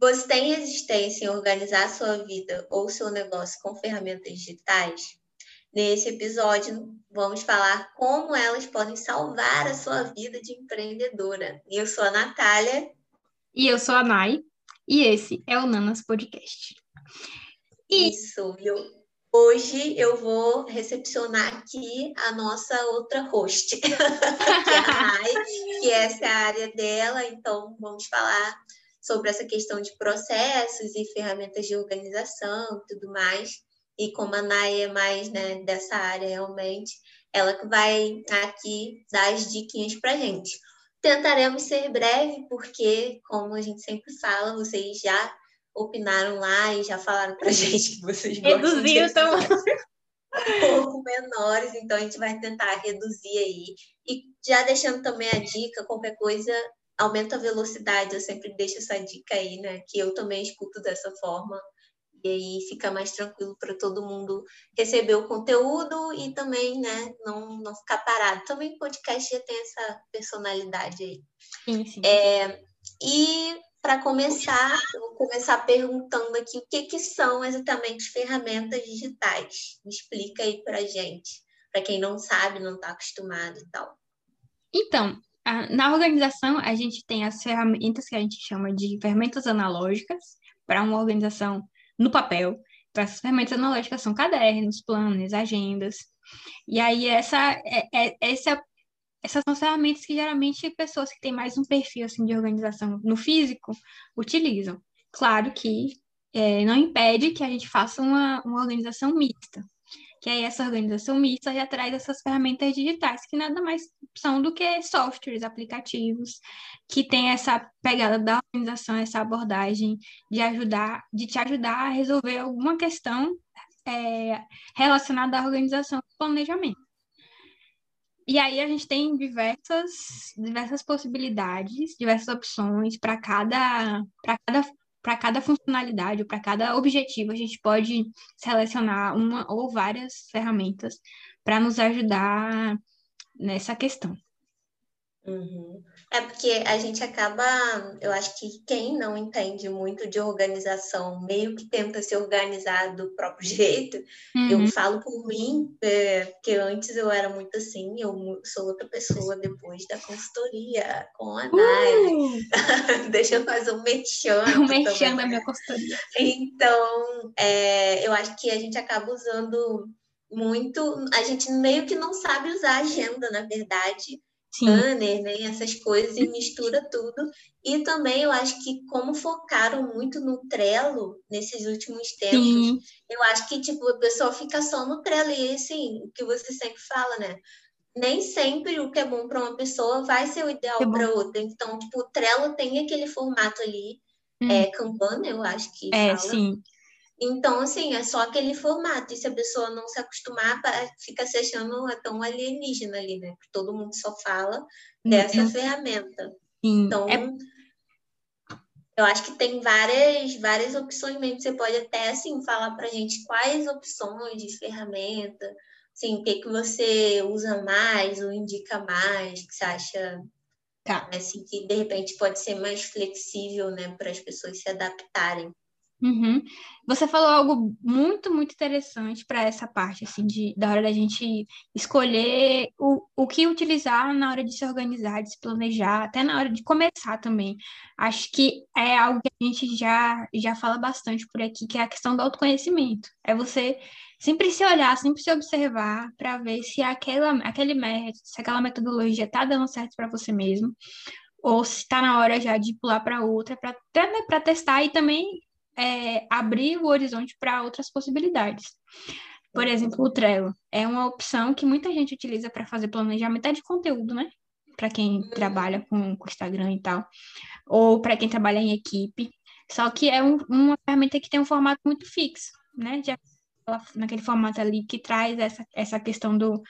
Você tem resistência em organizar sua vida ou seu negócio com ferramentas digitais? Nesse episódio, vamos falar como elas podem salvar a sua vida de empreendedora. Eu sou a Natália. E eu sou a Nai. E esse é o Nanas Podcast. Isso. Eu, hoje eu vou recepcionar aqui a nossa outra host, que é a Nai, que essa é a área dela. Então, vamos falar sobre essa questão de processos e ferramentas de organização e tudo mais. E como a Nay é mais né, dessa área realmente, ela que vai aqui dar as diquinhas para gente. Tentaremos ser breve, porque, como a gente sempre fala, vocês já opinaram lá e já falaram para gente que vocês gostam de então... um pouco menores, então a gente vai tentar reduzir aí. E já deixando também a dica, qualquer coisa, aumenta a velocidade, eu sempre deixo essa dica aí, né? Que eu também escuto dessa forma. E aí fica mais tranquilo para todo mundo receber o conteúdo e também, né, não, não ficar parado. Também o podcast já tem essa personalidade aí. Sim, sim. É, e para começar, eu vou começar perguntando aqui o que, que são exatamente ferramentas digitais. Me explica aí para gente, para quem não sabe, não está acostumado e tal. Então, na organização, a gente tem as ferramentas que a gente chama de ferramentas analógicas para uma organização no papel. Então, essas ferramentas analógicas são cadernos, planos, agendas. E aí, essa, é, é, essa, essas são ferramentas que geralmente pessoas que têm mais um perfil assim, de organização no físico utilizam. Claro que é, não impede que a gente faça uma, uma organização mista que é essa organização mista já traz essas ferramentas digitais, que nada mais são do que softwares, aplicativos, que tem essa pegada da organização, essa abordagem de ajudar, de te ajudar a resolver alguma questão é, relacionada à organização e planejamento. E aí a gente tem diversas, diversas possibilidades, diversas opções para cada, cada para cada funcionalidade, para cada objetivo, a gente pode selecionar uma ou várias ferramentas para nos ajudar nessa questão. Uhum. É porque a gente acaba, eu acho que quem não entende muito de organização, meio que tenta se organizar do próprio jeito. Uhum. Eu falo por mim, é, porque antes eu era muito assim, eu sou outra pessoa depois da consultoria com a Nai. Uh! Deixa eu fazer um mexendo. Um mexendo da minha consultoria. Então, é, eu acho que a gente acaba usando muito, a gente meio que não sabe usar a agenda, na verdade banner, né, essas coisas e mistura tudo. E também eu acho que como focaram muito no Trello nesses últimos tempos, Sim. eu acho que tipo a pessoa fica só no Trello e assim, o que você sempre fala, né? Nem sempre o que é bom para uma pessoa vai ser o ideal é para outra. Então, tipo, o Trello tem aquele formato ali, hum. é Kanban, eu acho que É, fala. sim. Então, assim, é só aquele formato. E se a pessoa não se acostumar, fica se achando tão alienígena ali, né? Porque todo mundo só fala dessa uhum. ferramenta. Sim. Então, é... eu acho que tem várias, várias opções mesmo. Você pode até, assim, falar pra gente quais opções de ferramenta, assim, o que, que você usa mais ou indica mais, que você acha tá. assim, que de repente pode ser mais flexível, né, para as pessoas se adaptarem. Uhum. Você falou algo muito, muito interessante para essa parte, assim, de, da hora da gente escolher o, o que utilizar na hora de se organizar, de se planejar, até na hora de começar também. Acho que é algo que a gente já, já fala bastante por aqui, que é a questão do autoconhecimento. É você sempre se olhar, sempre se observar para ver se aquela, aquele método, se aquela metodologia está dando certo para você mesmo, ou se está na hora já de pular para outra, para né, testar e também é, abrir o horizonte para outras possibilidades. Por exemplo, o Trello é uma opção que muita gente utiliza para fazer planejamento de conteúdo, né? Para quem trabalha com, com Instagram e tal, ou para quem trabalha em equipe. Só que é um, uma ferramenta que tem um formato muito fixo, né? Já naquele formato ali que traz essa, essa questão do,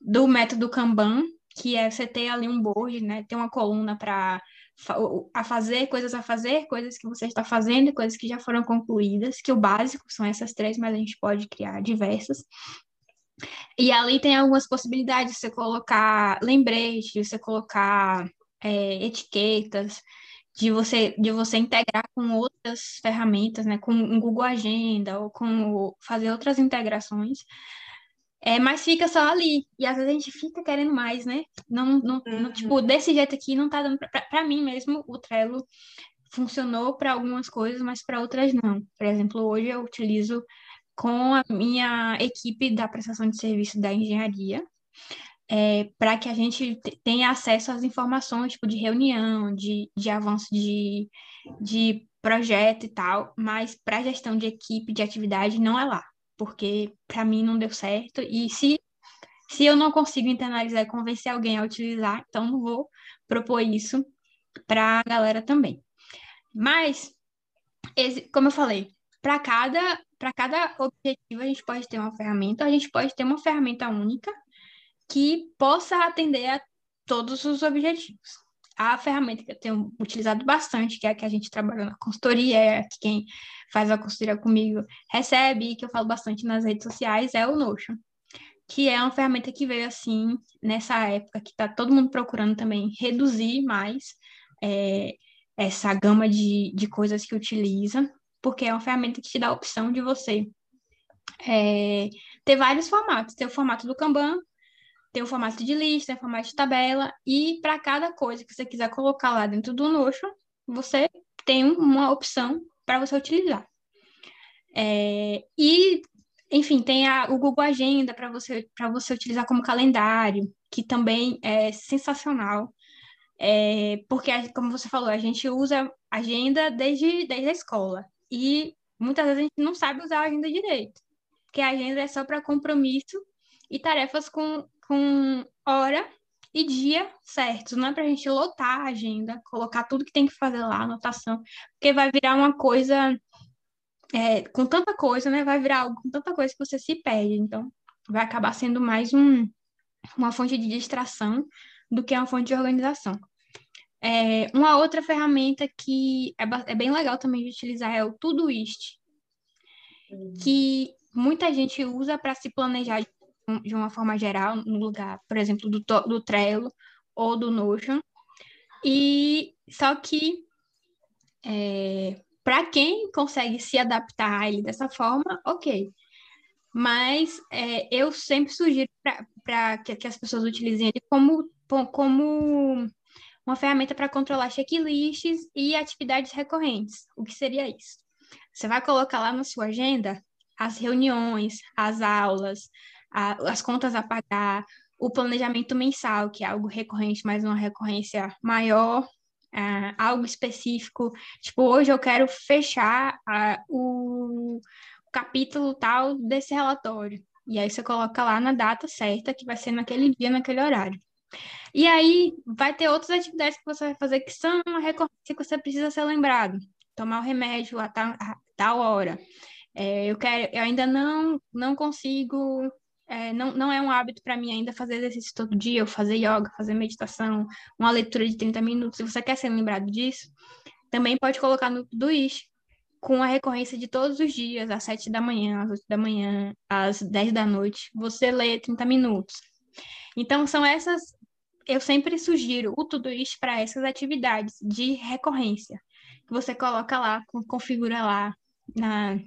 do método Kanban, que é você ter ali um board, né? Ter uma coluna para a fazer, coisas a fazer, coisas que você está fazendo, coisas que já foram concluídas, que o básico são essas três, mas a gente pode criar diversas. E ali tem algumas possibilidades de você colocar lembretes, de você colocar é, etiquetas, de você, de você integrar com outras ferramentas, né, com o Google Agenda ou com fazer outras integrações, é, mas fica só ali. E às vezes a gente fica querendo mais, né? Não, não, uhum. não tipo, desse jeito aqui não tá dando para mim mesmo, o Trello funcionou para algumas coisas, mas para outras não. Por exemplo, hoje eu utilizo com a minha equipe da prestação de serviço da engenharia, é, para que a gente tenha acesso às informações tipo, de reunião, de, de avanço de, de projeto e tal, mas para gestão de equipe, de atividade, não é lá, porque para mim não deu certo, e se, se eu não consigo internalizar e convencer alguém a utilizar, então não vou propor isso para a galera também. Mas, como eu falei, para cada, cada objetivo a gente pode ter uma ferramenta, a gente pode ter uma ferramenta única que possa atender a todos os objetivos. A ferramenta que eu tenho utilizado bastante, que é a que a gente trabalha na consultoria, é que quem faz a consultoria comigo recebe, e que eu falo bastante nas redes sociais, é o Notion, que é uma ferramenta que veio assim, nessa época que está todo mundo procurando também reduzir mais é, essa gama de, de coisas que utiliza, porque é uma ferramenta que te dá a opção de você é, ter vários formatos. Ter o formato do Kanban, tem o formato de lista, tem o formato de tabela, e para cada coisa que você quiser colocar lá dentro do Notion, você tem uma opção para você utilizar. É, e, enfim, tem a, o Google Agenda para você, você utilizar como calendário, que também é sensacional. É, porque, como você falou, a gente usa agenda desde, desde a escola. E muitas vezes a gente não sabe usar a agenda direito. Porque a agenda é só para compromisso e tarefas com, com hora e dia certos, não é para a gente lotar a agenda, colocar tudo que tem que fazer lá, anotação, porque vai virar uma coisa, é, com tanta coisa, né? Vai virar algo com tanta coisa que você se perde. Então, vai acabar sendo mais um, uma fonte de distração do que uma fonte de organização. É, uma outra ferramenta que é, é, bem legal também de utilizar é o Todoist, uhum. que muita gente usa para se planejar de uma forma geral, no lugar, por exemplo, do, do Trello ou do Notion. E só que é, para quem consegue se adaptar a ele dessa forma, ok. Mas é, eu sempre sugiro para que, que, as pessoas utilizem ele como, como uma ferramenta para controlar checklists e atividades recorrentes. O que seria isso? Você vai colocar lá na sua agenda as reuniões, as aulas, a, as contas a pagar, o planejamento mensal, que é algo recorrente, mas uma recorrência maior, é, algo específico. Tipo, hoje eu quero fechar o capítulo tal desse relatório. E aí você coloca lá na data certa, que vai ser naquele dia, naquele horário. E aí vai ter outras atividades que você vai fazer que são uma recorrência que você precisa ser lembrado. Tomar o remédio a tal, a tal hora. É, eu quero, eu ainda não, não consigo é, não, não é um hábito para mim ainda fazer exercício todo dia, ou fazer yoga, fazer meditação, uma leitura de 30 minutos. Se você quer ser lembrado disso, também pode colocar no Todoist, com a recorrência de todos os dias, às 7 da manhã, às 8 da manhã, às 10 da noite, você lê 30 minutos. Então, são essas. Eu sempre sugiro o Todoist para essas atividades de recorrência. Que você coloca lá, configura lá na,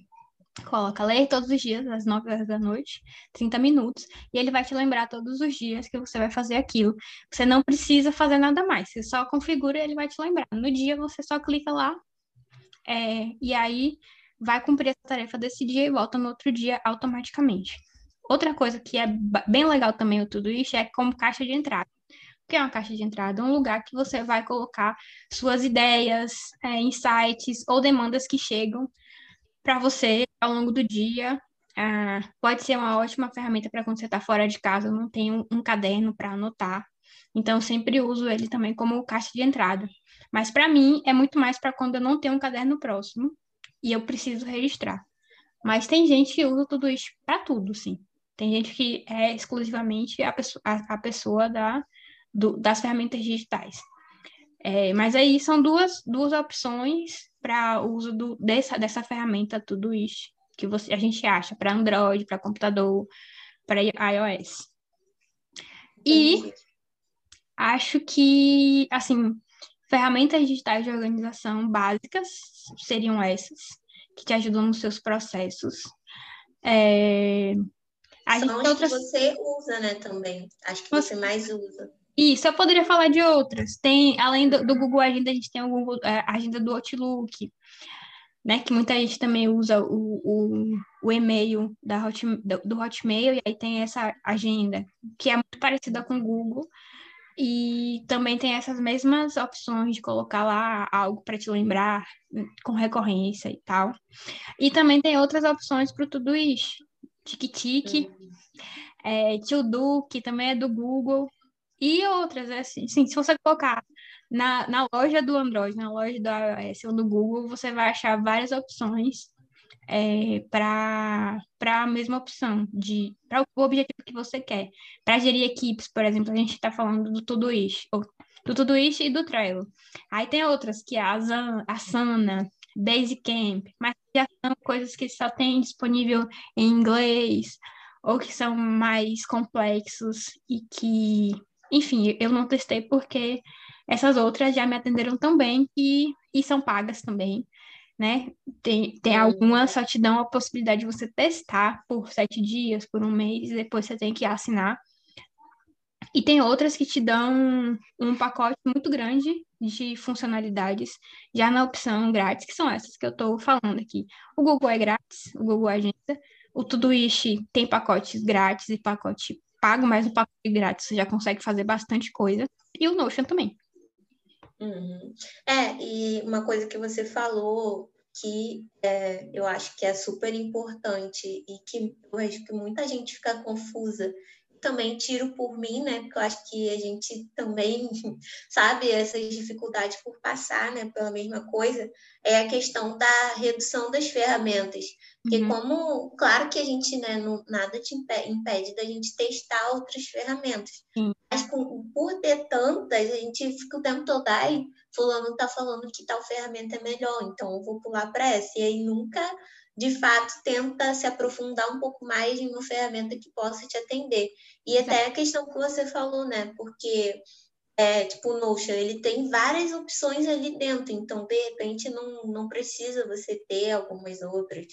Coloca ler todos os dias, às 9 horas da noite, 30 minutos, e ele vai te lembrar todos os dias que você vai fazer aquilo. Você não precisa fazer nada mais, você só configura e ele vai te lembrar. No dia você só clica lá, é, e aí vai cumprir essa tarefa desse dia e volta no outro dia automaticamente. Outra coisa que é bem legal também o tudo isso é como caixa de entrada. O que é uma caixa de entrada? É um lugar que você vai colocar suas ideias, é, insights ou demandas que chegam para você ao longo do dia. Ah, pode ser uma ótima ferramenta para quando você está fora de casa, não tem um, um caderno para anotar. Então, sempre uso ele também como caixa de entrada. Mas para mim é muito mais para quando eu não tenho um caderno próximo e eu preciso registrar. Mas tem gente que usa tudo isso para tudo, sim. Tem gente que é exclusivamente a pessoa, a, a pessoa da, do, das ferramentas digitais. É, mas aí são duas, duas opções para o uso do, dessa, dessa ferramenta tudo isso que você, a gente acha para Android, para computador, para iOS. E acho que, assim, ferramentas digitais de organização básicas seriam essas, que te ajudam nos seus processos. É... A São as outras... que você usa, né, também. Acho que você mais usa. Isso, eu poderia falar de outras. Tem, além do, do Google Agenda, a gente tem a Google, é, a agenda do Outlook, né? Que muita gente também usa o, o, o e-mail da Hot, do, do Hotmail, e aí tem essa agenda, que é muito parecida com o Google. E também tem essas mesmas opções de colocar lá algo para te lembrar com recorrência e tal. E também tem outras opções para o Todoist. Tic-tic, uhum. é, To Do, que também é do Google, e outras, é assim, sim, se você colocar na, na loja do Android, na loja do iOS ou do Google, você vai achar várias opções é, para a mesma opção, de para o objetivo que você quer. Para gerir equipes, por exemplo, a gente está falando do Todoist, ou, do Todoist e do Trello. Aí tem outras, que é a Asana, Basecamp, mas já são coisas que só tem disponível em inglês, ou que são mais complexos e que enfim, eu não testei porque essas outras já me atenderam tão bem e, e são pagas também, né? Tem, tem algumas só te dão a possibilidade de você testar por sete dias, por um mês, e depois você tem que assinar. E tem outras que te dão um pacote muito grande de funcionalidades, já na opção grátis, que são essas que eu estou falando aqui. O Google é grátis, o Google Agenda, o Todoist tem pacotes grátis e pacote pago, mas no pacote grátis você já consegue fazer bastante coisa. E o Notion também. Uhum. É, e uma coisa que você falou que é, eu acho que é super importante e que eu acho que muita gente fica confusa também tiro por mim, né? Porque eu acho que a gente também sabe essas dificuldades por passar, né, pela mesma coisa, é a questão da redução das ferramentas. Porque uhum. como, claro que a gente, né, não, nada te impede, impede da gente testar outras ferramentas. Uhum. Mas com, por ter tantas, a gente fica o tempo todo, ai, fulano tá falando que tal ferramenta é melhor, então eu vou pular para essa. E aí nunca de fato tenta se aprofundar um pouco mais em uma ferramenta que possa te atender. E até a questão que você falou, né? Porque é, tipo o Notion, ele tem várias opções ali dentro, então de repente não, não precisa você ter algumas outras.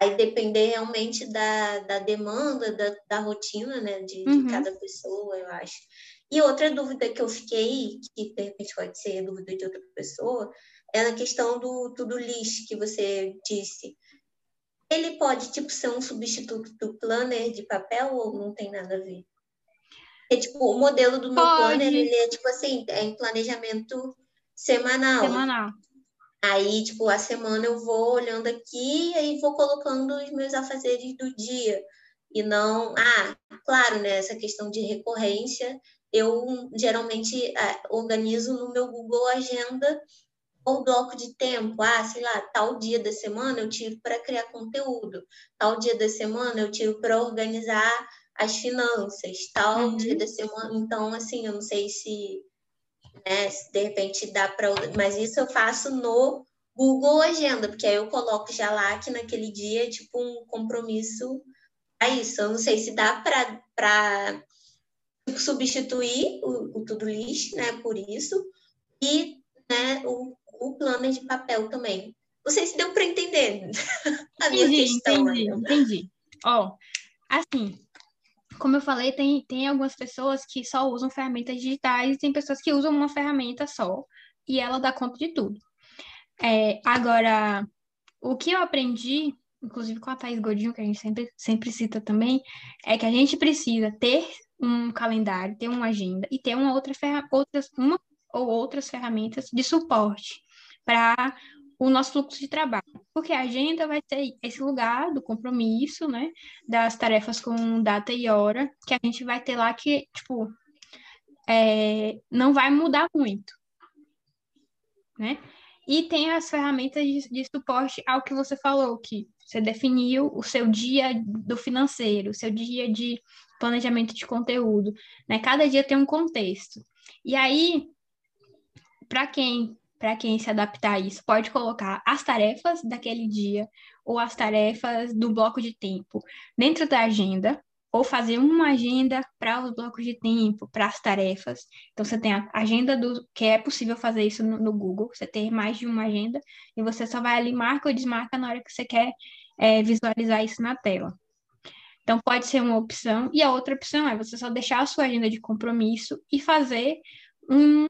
Vai depender realmente da, da demanda, da, da rotina, né, de, uhum. de cada pessoa, eu acho. E outra dúvida que eu fiquei, que de repente pode ser dúvida de outra pessoa, é na questão do tudo list que você disse. Ele pode, tipo, ser um substituto do planner de papel ou não tem nada a ver? É, tipo, o modelo do meu planner, ele é, tipo assim, é em planejamento semanal. Semanal. Aí, tipo, a semana eu vou olhando aqui e aí vou colocando os meus afazeres do dia. E não... Ah, claro, né? Essa questão de recorrência, eu geralmente ah, organizo no meu Google Agenda ou bloco de tempo, ah, sei lá, tal dia da semana eu tiro para criar conteúdo, tal dia da semana eu tiro para organizar as finanças, tal uhum. dia da semana. Então, assim, eu não sei se, né, se de repente dá para. Mas isso eu faço no Google Agenda, porque aí eu coloco já lá que naquele dia, tipo, um compromisso a isso. Eu não sei se dá para substituir o, o Tudo List, né, por isso. E né, o o planner de papel também. Não sei se deu para entender a minha entendi, questão. Entendi, né? entendi. Ó, oh, assim, como eu falei, tem, tem algumas pessoas que só usam ferramentas digitais e tem pessoas que usam uma ferramenta só e ela dá conta de tudo. É, agora, o que eu aprendi, inclusive com a Thais Godinho, que a gente sempre, sempre cita também, é que a gente precisa ter um calendário, ter uma agenda e ter uma outra outras, uma ou outras ferramentas de suporte para o nosso fluxo de trabalho. Porque a agenda vai ser esse lugar do compromisso, né? Das tarefas com data e hora, que a gente vai ter lá que, tipo, é, não vai mudar muito, né? E tem as ferramentas de, de, suporte ao que você falou, que você definiu o seu dia do financeiro, o seu dia de planejamento de conteúdo, né? Cada dia tem um contexto. E aí, para quem para quem se adaptar a isso, pode colocar as tarefas daquele dia ou as tarefas do bloco de tempo dentro da agenda, ou fazer uma agenda para os blocos de tempo, para as tarefas. Então, você tem a agenda do que é possível fazer isso no, no, Google, você tem mais de uma agenda, e você só vai ali, marca ou desmarca na hora que você quer é, visualizar isso na tela. Então, pode ser uma opção, e a outra opção é você só deixar a sua agenda de compromisso e fazer um,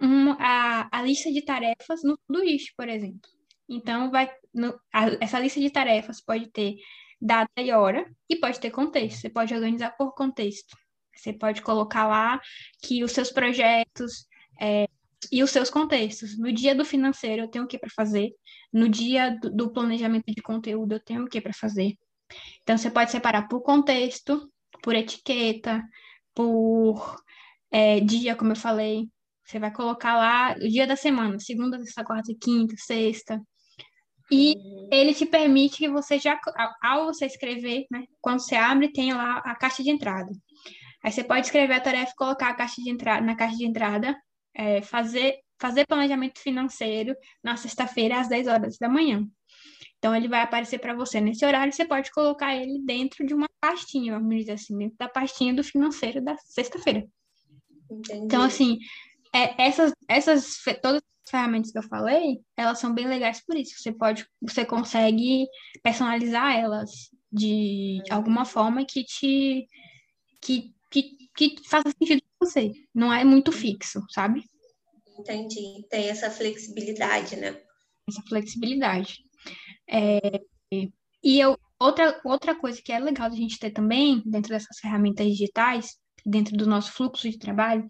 um, a, a lista de tarefas no Todoist, por exemplo. Então, vai, no, a, essa lista de tarefas pode ter data e hora, e pode ter contexto. Você pode organizar por contexto. Você pode colocar lá que os seus projetos é, e os seus contextos. No dia do financeiro, eu tenho o que para fazer. No dia do, do, planejamento de conteúdo, eu tenho o que para fazer. Então, você pode separar por contexto, por etiqueta, por é, dia, como eu falei. Você vai colocar lá o dia da semana, segunda, terça, quarta, quinta, sexta. E ele te permite que você já, ao você escrever, né, quando você abre, tem lá a caixa de entrada. Aí você pode escrever a tarefa e colocar a caixa de entrada, na caixa de entrada, é, fazer, fazer planejamento financeiro na sexta-feira às 10 horas da manhã. Então, ele vai aparecer para você nesse horário, você pode colocar ele dentro de uma pastinha, vamos dizer assim, dentro da pastinha do financeiro da sexta-feira. Então, assim, é, essas, essas todas as ferramentas que eu falei, elas são bem legais por isso. Você pode, você consegue personalizar elas de alguma forma que te que, que, que faça sentido para você. Não é muito fixo, sabe? Entendi. Tem essa flexibilidade, né? Essa flexibilidade. É, e eu, outra, outra coisa que é legal a gente ter também dentro dessas ferramentas digitais, dentro do nosso fluxo de trabalho,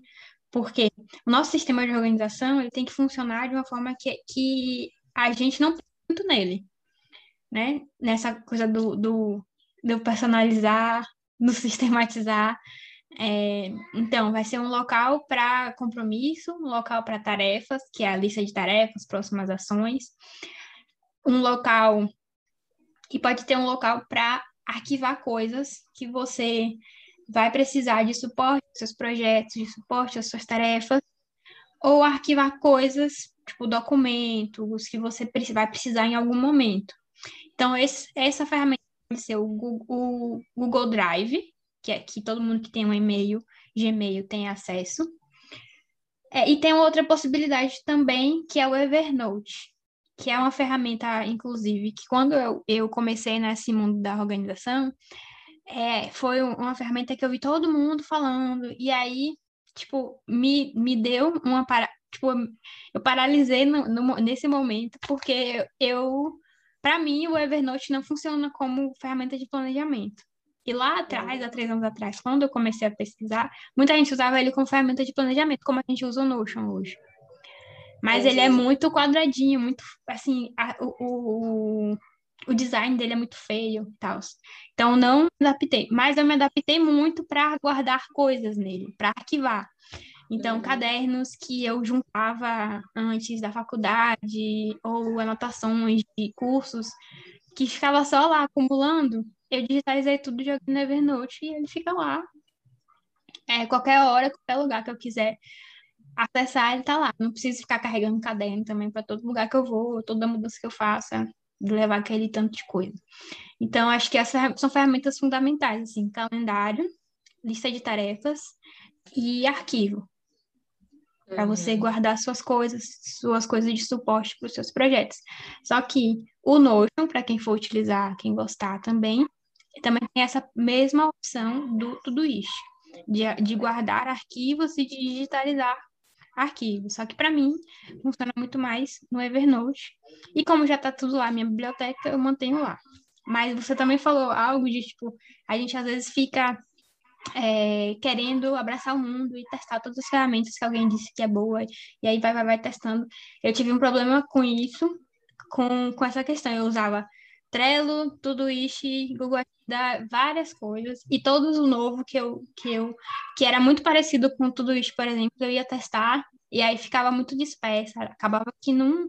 porque o nosso sistema de organização ele tem que funcionar de uma forma que, que a gente não muito nele, né? Nessa coisa do, do, do personalizar, do sistematizar. É, então, vai ser um local para compromisso, um local para tarefas, que é a lista de tarefas, próximas ações, um local e pode ter um local para arquivar coisas que você vai precisar de suporte aos seus projetos, de suporte às suas tarefas, ou arquivar coisas, tipo documentos, que você vai precisar em algum momento. Então, esse, essa ferramenta pode ser o Google, o Google Drive, que é que todo mundo que tem um e-mail, Gmail, tem acesso. É, e tem outra possibilidade também, que é o Evernote, que é uma ferramenta, inclusive, que quando eu, eu comecei nesse mundo da organização, é, foi uma ferramenta que eu vi todo mundo falando, e aí, tipo, me, me deu uma para, tipo, eu paralisei no, no, nesse momento, porque eu, para mim, o Evernote não funciona como ferramenta de planejamento. E lá atrás, há três anos atrás, quando eu comecei a pesquisar, muita gente usava ele como ferramenta de planejamento, como a gente usa o Notion hoje. Mas ele é muito quadradinho, muito assim, a, o, o design dele é muito feio e tal. Então não me adaptei, mas eu me adaptei muito para guardar coisas nele, para arquivar. Então, uhum. cadernos que eu juntava antes da faculdade, ou anotações de cursos, que ficava só lá acumulando, eu digitalizei tudo, joguei no Evernote e ele fica lá. É, qualquer hora, qualquer lugar que eu quiser acessar, ele tá lá. Não preciso ficar carregando caderno também para todo lugar que eu vou, toda mudança que eu faça de levar aquele tanto de coisa. Então, acho que essas são ferramentas fundamentais, assim, calendário, lista de tarefas e arquivo. Para você uhum. guardar suas coisas, suas coisas de suporte para os seus projetos. Só que o Notion, para quem for utilizar, quem gostar também, também tem essa mesma opção do Todoist, de, de guardar arquivos e de digitalizar arquivo. Só que para mim funciona muito mais no Evernote. E como já está tudo lá, minha biblioteca, eu mantenho lá. Mas você também falou algo de tipo, a gente às vezes fica é, querendo abraçar o mundo e testar todas as ferramentas que alguém disse que é boa, e aí vai, vai, vai testando. Eu tive um problema com isso, com, com essa questão. Eu usava Trello, Todoist, Google várias coisas, e todos o novo que eu, que eu, que era muito parecido com Todoist, por exemplo, eu ia testar, e aí ficava muito dispersa, acabava que não,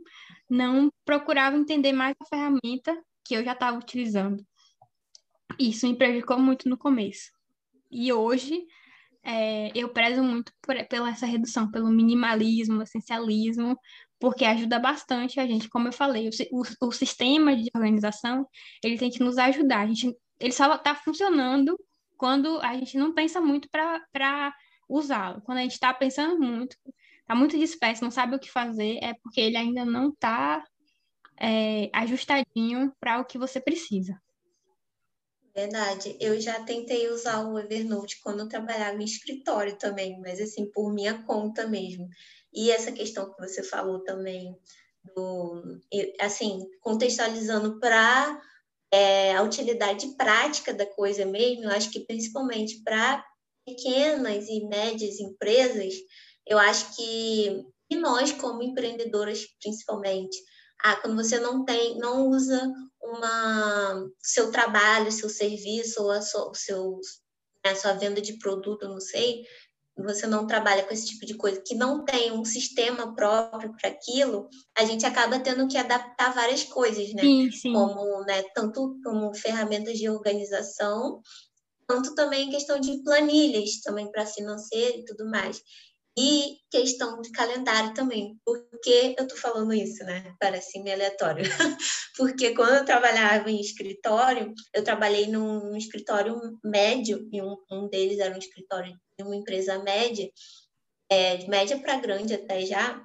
não procurava entender mais a ferramenta que eu já estava utilizando. Isso me prejudicou muito no começo. E hoje é, eu prezo muito por, pela essa redução, pelo minimalismo, essencialismo, porque ajuda bastante a gente, como eu falei, o, o, o sistema de organização, ele tem que nos ajudar. A gente, ele só está funcionando quando a gente não pensa muito para usá-lo. Quando a gente está pensando muito, está muito disperso, não sabe o que fazer, é porque ele ainda não está é, ajustadinho para o que você precisa. Verdade. Eu já tentei usar o Evernote quando eu trabalhava em escritório também, mas assim, por minha conta mesmo. E essa questão que você falou também, do, assim, contextualizando para é, a utilidade prática da coisa mesmo, eu acho que principalmente para pequenas e médias empresas, eu acho que e nós como empreendedoras principalmente, ah, quando você não tem, não usa uma seu trabalho, seu serviço ou a sua, seu, né, a sua venda de produto, não sei, você não trabalha com esse tipo de coisa, que não tem um sistema próprio para aquilo, a gente acaba tendo que adaptar várias coisas, né? Sim, sim. Como, né, tanto como ferramentas de organização, quanto também questão de planilhas também para financeiro e tudo mais. E questão de calendário também. Por que eu estou falando isso, né? Parece meio aleatório. Porque quando eu trabalhava em escritório, eu trabalhei num, escritório médio, e um, um, deles era um escritório de uma empresa média, é, de média para grande até já,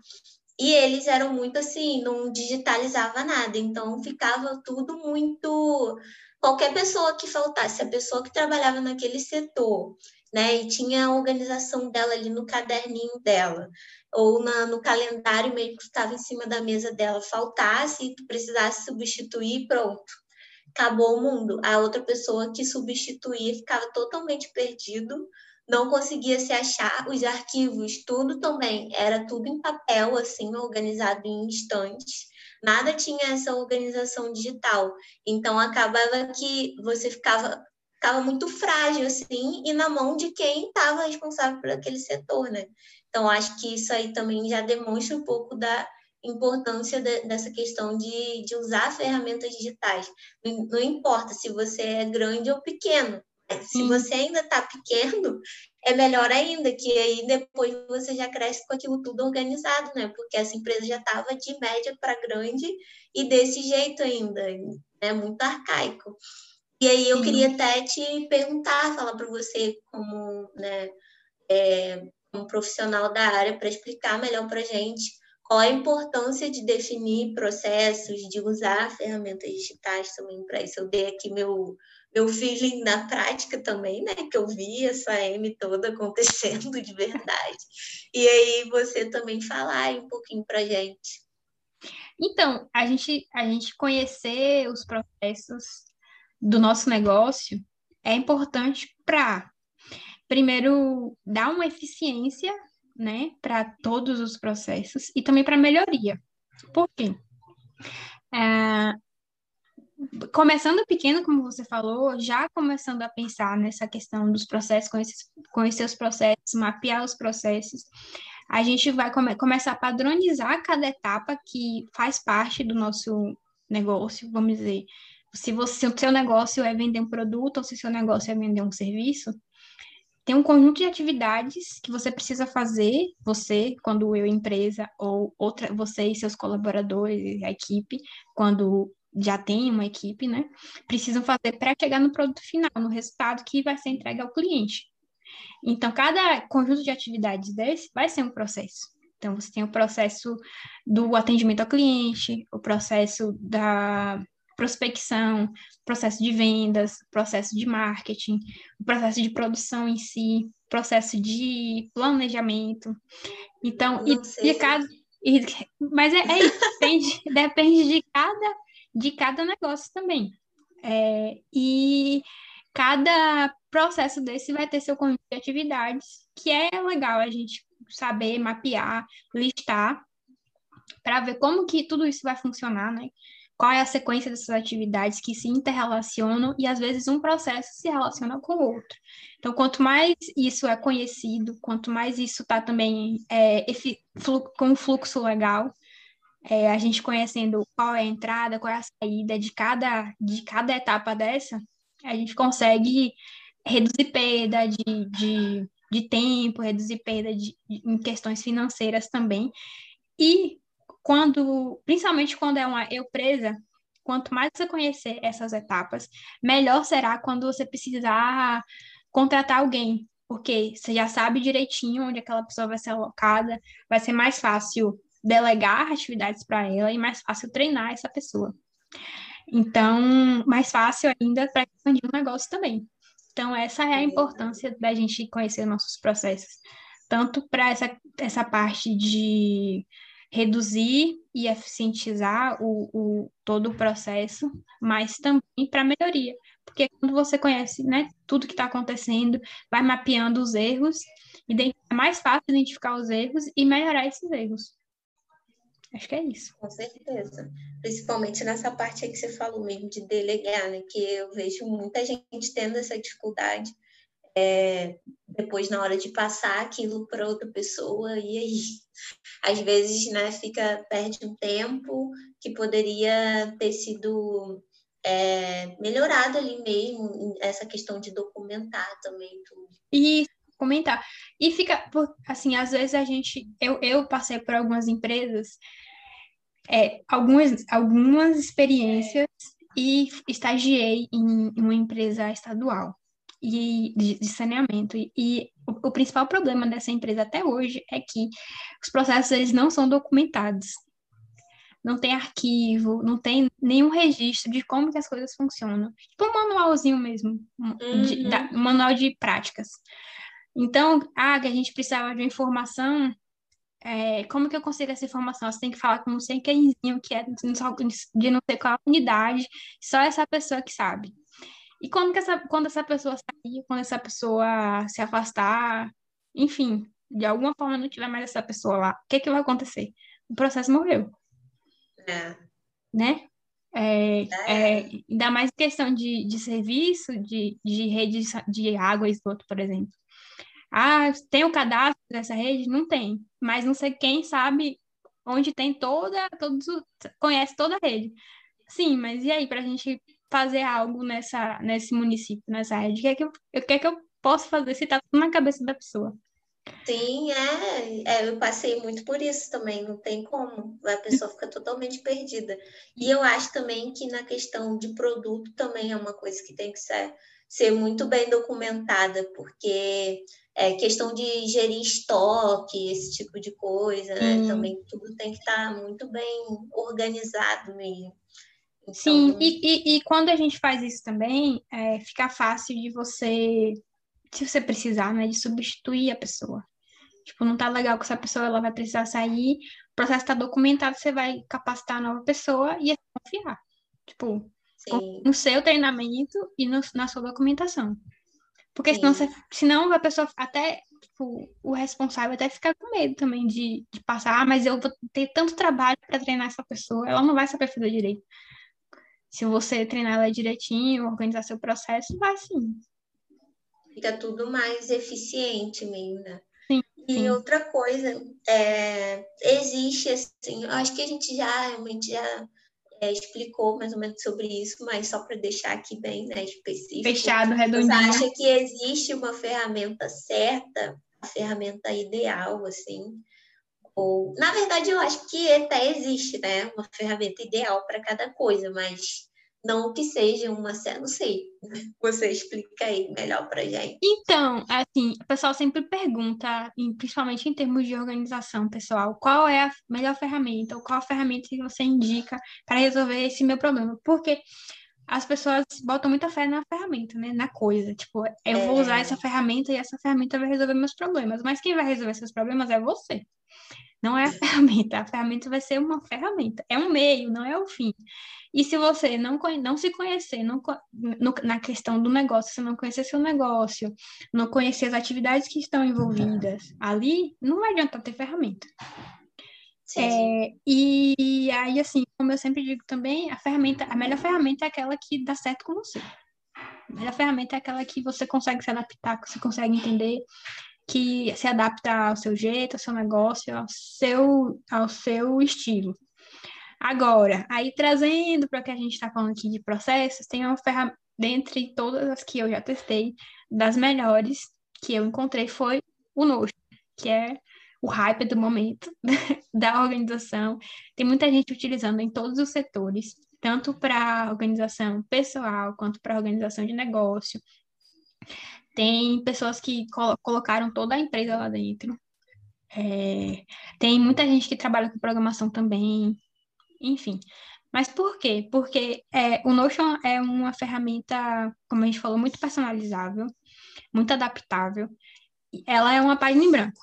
e eles eram muito assim, não digitalizava nada, então ficava tudo muito. Qualquer pessoa que faltasse, a pessoa que trabalhava naquele setor né? E tinha a organização dela ali no caderninho dela, ou na, no calendário meio que estava em cima da mesa dela, faltasse e tu precisasse substituir, pronto. Acabou o mundo. A outra pessoa que substituía ficava totalmente perdido, não conseguia se achar. Os arquivos, tudo também, era tudo em papel, assim, organizado em instantes nada tinha essa organização digital. Então acabava que você ficava estava muito frágil, assim, e na mão de quem estava responsável por aquele setor, né? Então, acho que isso aí também já demonstra um pouco da importância de, dessa questão de, de usar ferramentas digitais. Não, não, importa se você é grande ou pequeno. Né? Se você ainda está pequeno, é melhor ainda, que aí depois você já cresce com aquilo tudo organizado, né? Porque essa empresa já estava de média para grande e desse jeito ainda, né? Muito arcaico. E aí eu Sim. queria até te perguntar, falar para você como, né, é, como profissional da área, para explicar melhor para a gente qual a importância de definir processos, de usar ferramentas digitais também para isso. Eu dei aqui meu, meu feeling na prática também, né? Que eu vi essa M toda acontecendo de verdade. E aí você também falar um pouquinho para gente. Então, a gente, a gente conhecer os processos do nosso negócio é importante para, primeiro, dar uma eficiência, né, para todos os processos e também para melhoria. Por quê? É, começando pequeno, como você falou, já começando a pensar nessa questão dos processos, conhecer, conhecer os processos, mapear os processos, a gente vai come, começar a padronizar cada etapa que faz parte do nosso negócio, vamos dizer, se, você, se o seu negócio é vender um produto ou se o seu negócio é vender um serviço, tem um conjunto de atividades que você precisa fazer, você, quando eu, empresa, ou outra, você e seus colaboradores, a equipe, quando já tem uma equipe, né? Precisam fazer para chegar no produto final, no resultado que vai ser entregue ao cliente. Então, cada conjunto de atividades desse vai ser um processo. Então, você tem o processo do atendimento ao cliente, o processo da prospecção, processo de vendas, processo de marketing, o processo de produção em si, processo de planejamento. Então, e, e cada, e, mas é, é isso, depende, depende de cada, de cada negócio também. É, e cada processo desse vai ter seu conjunto de atividades, que é legal a gente saber mapear, listar, para ver como que tudo isso vai funcionar, né? Qual é a sequência dessas atividades que se interrelacionam e às vezes um processo se relaciona com o outro. Então, quanto mais isso é conhecido, quanto mais isso está também é, com um fluxo legal, é, a gente conhecendo qual é a entrada, qual é a saída de cada, de cada etapa dessa, a gente consegue reduzir perda de, de, de tempo, reduzir perda de, de, em questões financeiras também. E quando, principalmente quando é uma eu presa, quanto mais você conhecer essas etapas, melhor será quando você precisar contratar alguém, porque você já sabe direitinho onde aquela pessoa vai ser alocada, vai ser mais fácil delegar atividades para ela e mais fácil treinar essa pessoa. Então, mais fácil ainda para expandir o negócio também. Então, essa é a importância da gente conhecer nossos processos, tanto para essa, essa parte de reduzir e eficientizar o, o, todo o processo, mas também para melhoria. Porque quando você conhece né, tudo que está acontecendo, vai mapeando os erros, é mais fácil identificar os erros e melhorar esses erros. Acho que é isso. Com certeza. Principalmente nessa parte aí que você falou mesmo de delegar, né? Que eu vejo muita gente tendo essa dificuldade. É, depois, na hora de passar aquilo para outra pessoa, e aí, às vezes, né, fica, perde um tempo que poderia ter sido é, melhorado ali mesmo, essa questão de documentar também tudo. E comentar. E fica, assim, às vezes a gente, eu, eu passei por algumas empresas é, algumas, algumas experiências e estagiei em uma empresa estadual e de, de saneamento. E, e o, o, principal problema dessa empresa até hoje é que os processos eles não são documentados. Não tem arquivo, não tem nenhum registro de como que as coisas funcionam. Tipo um manualzinho mesmo, um, de, da, um manual de práticas. Então, ah, que a gente precisava de uma informação é, como que eu consigo essa informação? Você tem que falar com não sei quemzinho, que é de não sei qual unidade, só essa pessoa que sabe. E quando, que essa, quando essa pessoa sair, quando essa pessoa se afastar, enfim, de alguma forma não tiver mais essa pessoa lá, o que, que vai acontecer? O processo morreu. É. Né? É, é. é, ainda mais questão de, de serviço, de, de rede de água e esgoto, por exemplo. Ah, tem o cadastro dessa rede? Não tem. Mas não sei quem sabe onde tem toda, todos, conhece toda a rede. Sim, mas e aí, para a gente fazer algo nessa, nesse município, nessa rede? O que é que eu, o que é que eu posso fazer se está tudo na cabeça da pessoa? Sim, é, é, eu passei muito por isso também, não tem como, a pessoa fica totalmente perdida. E eu acho também que na questão de produto também é uma coisa que tem que ser, ser muito bem documentada, porque é, questão de gerir estoque, esse tipo de coisa, né? Hum. Também tudo tem que estar tá muito bem organizado mesmo. Então... Sim, e, e, e, quando a gente faz isso também, é, fica fácil de você, se você precisar, né, de substituir a pessoa. Tipo, não tá legal que essa pessoa ela vai precisar sair, o processo está documentado, você vai capacitar a nova pessoa e é confiar. Tipo, Sim. no seu treinamento e no, na sua documentação. Porque senão, você, senão a pessoa até, tipo, o responsável até fica com medo também de, de passar, ah, mas eu vou ter tanto trabalho para treinar essa pessoa, ela não vai saber fazer direito. Se você treinar ela direitinho, organizar seu processo, vai sim. Fica tudo mais eficiente mesmo, né? Sim, e sim. outra coisa, é, existe assim, acho que a gente já, a gente já é, explicou mais ou menos sobre isso, mas só para deixar aqui bem né, específico. Fechado, redondinho. Você acha que existe uma ferramenta certa, a ferramenta ideal, assim? Ou, na verdade, eu acho que até existe, né? Uma ferramenta ideal para cada coisa, mas não que seja uma, não sei, você explica aí melhor para gente. Então, assim, o pessoal sempre pergunta, principalmente em termos de organização pessoal, qual é a melhor ferramenta, ou qual a ferramenta que você indica para resolver esse meu problema, porque as pessoas botam muita fé na ferramenta, né? Na coisa. Tipo, eu é... vou usar é. essa ferramenta e essa ferramenta vai resolver meus problemas. Mas quem vai resolver seus problemas é você. Não é a ferramenta. A ferramenta vai ser uma ferramenta. É um meio, não é o fim. E se você não, não se conhecer não, no, na questão do negócio, se não conhecer seu negócio, não conhecer as atividades que estão envolvidas ali, não vai adiantar ter ferramenta. É, e aí, assim, como eu sempre digo também, a ferramenta, a melhor ferramenta é aquela que dá certo com você. A melhor ferramenta é aquela que você consegue se adaptar, que você consegue entender, que se adapta ao seu jeito, ao seu negócio, ao seu, ao seu estilo. Agora, aí trazendo para o que a gente está falando aqui de processos, tem uma ferramenta, dentre todas as que eu já testei, das melhores que eu encontrei foi o Notion, que é o hype do momento da organização. Tem muita gente utilizando em todos os setores, tanto para organização pessoal quanto para organização de negócio. Tem pessoas que col colocaram toda a empresa lá dentro. É, tem muita gente que trabalha com programação também. Enfim. Mas por quê? Porque é, o Notion é uma ferramenta, como a gente falou, muito personalizável, muito adaptável. Ela é uma página em branco.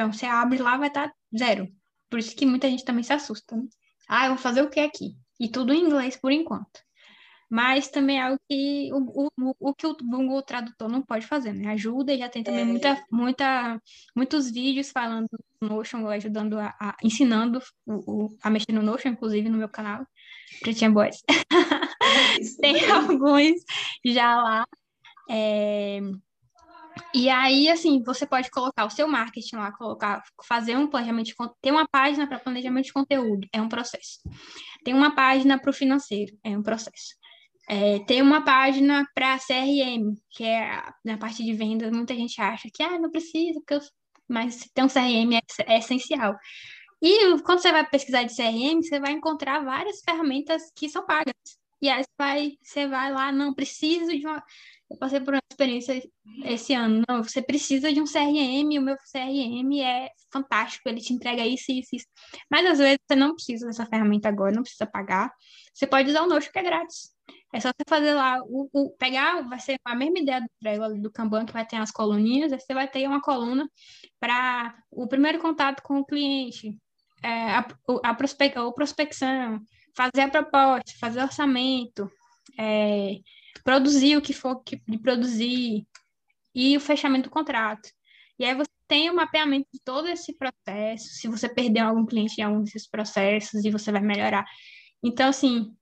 Então, você abre lá, vai estar zero. Por isso que muita gente também se assusta. Né? Ah, eu vou fazer o que aqui? E tudo em inglês por enquanto. Mas também é algo que o, o, o que o Google Tradutor não pode fazer, né? Ajuda e já tem também é. muita, muita, muitos vídeos falando do Notion, ajudando a, a ensinando o, o, a mexer no Notion, inclusive no meu canal, Pretinha Boys. tem alguns já lá. É... E aí, assim, você pode colocar o seu marketing lá, colocar, fazer um planejamento de tem uma página para planejamento de conteúdo, é um processo. Tem uma página para o financeiro, é um processo. É, tem uma página para CRM, que é na parte de vendas, muita gente acha que ah, não precisa, porque eu... mas ter um CRM é, é essencial. E quando você vai pesquisar de CRM, você vai encontrar várias ferramentas que são pagas. E aí você vai, você vai lá, não, preciso de uma. Eu passei por uma experiência esse ano. Não, você precisa de um CRM, o meu CRM é fantástico, ele te entrega isso, isso, isso. Mas às vezes você não precisa dessa ferramenta agora, não precisa pagar. Você pode usar o Notion, que é grátis. É só você fazer lá, o, o, pegar, vai ser a mesma ideia do Trello, do Kanban, que vai ter as coluninhas, você vai ter uma coluna para o primeiro contato com o cliente, é, a, a ou prospecção, fazer a proposta, fazer orçamento, é, produzir o que for que, de produzir e o fechamento do contrato. E aí você tem o mapeamento de todo esse processo, se você perdeu algum cliente em algum desses processos e você vai melhorar. Então, assim,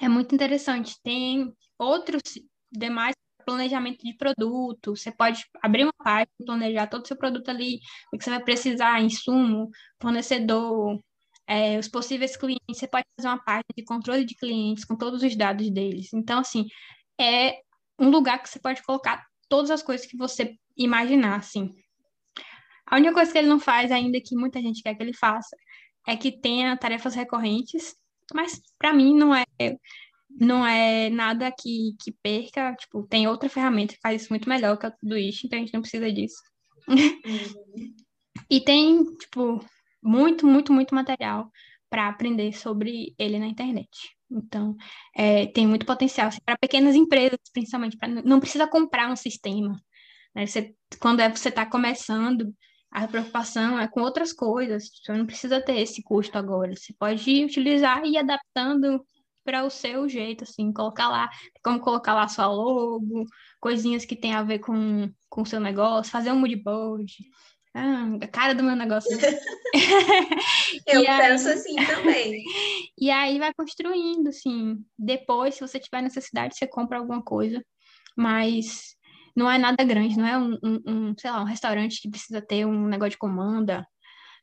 é muito interessante. Tem outros demais planejamento de produto, você pode abrir uma página, planejar todo o seu produto ali, o que você vai precisar, insumo, fornecedor, é, os possíveis clientes, você pode fazer uma página de controle de clientes com todos os dados deles. Então, assim, é um lugar que você pode colocar todas as coisas que você imaginar, assim. A única coisa que ele não faz ainda, que muita gente quer que ele faça, é que tenha tarefas recorrentes, mas para mim não é não é nada que, que perca, tipo, tem outra ferramenta que faz isso muito melhor que é o Todoist, então a gente não precisa disso. Uhum. e tem, tipo, muito, muito, muito material para aprender sobre ele na internet. Então, é, tem muito potencial assim, para pequenas empresas, principalmente. Pra, não precisa comprar um sistema. Né? Você, quando é, você está começando, a preocupação é com outras coisas. Você não precisa ter esse custo agora. Você pode utilizar e ir adaptando para o seu jeito, assim, colocar lá, como colocar lá sua logo, coisinhas que tem a ver com, o seu negócio, fazer um mood board. Ah, a cara do meu negócio. Eu penso aí... assim também. E aí vai construindo, assim. Depois, se você tiver necessidade, você compra alguma coisa. Mas não é nada grande, não é um, um, um sei lá, um restaurante que precisa ter um negócio de comanda.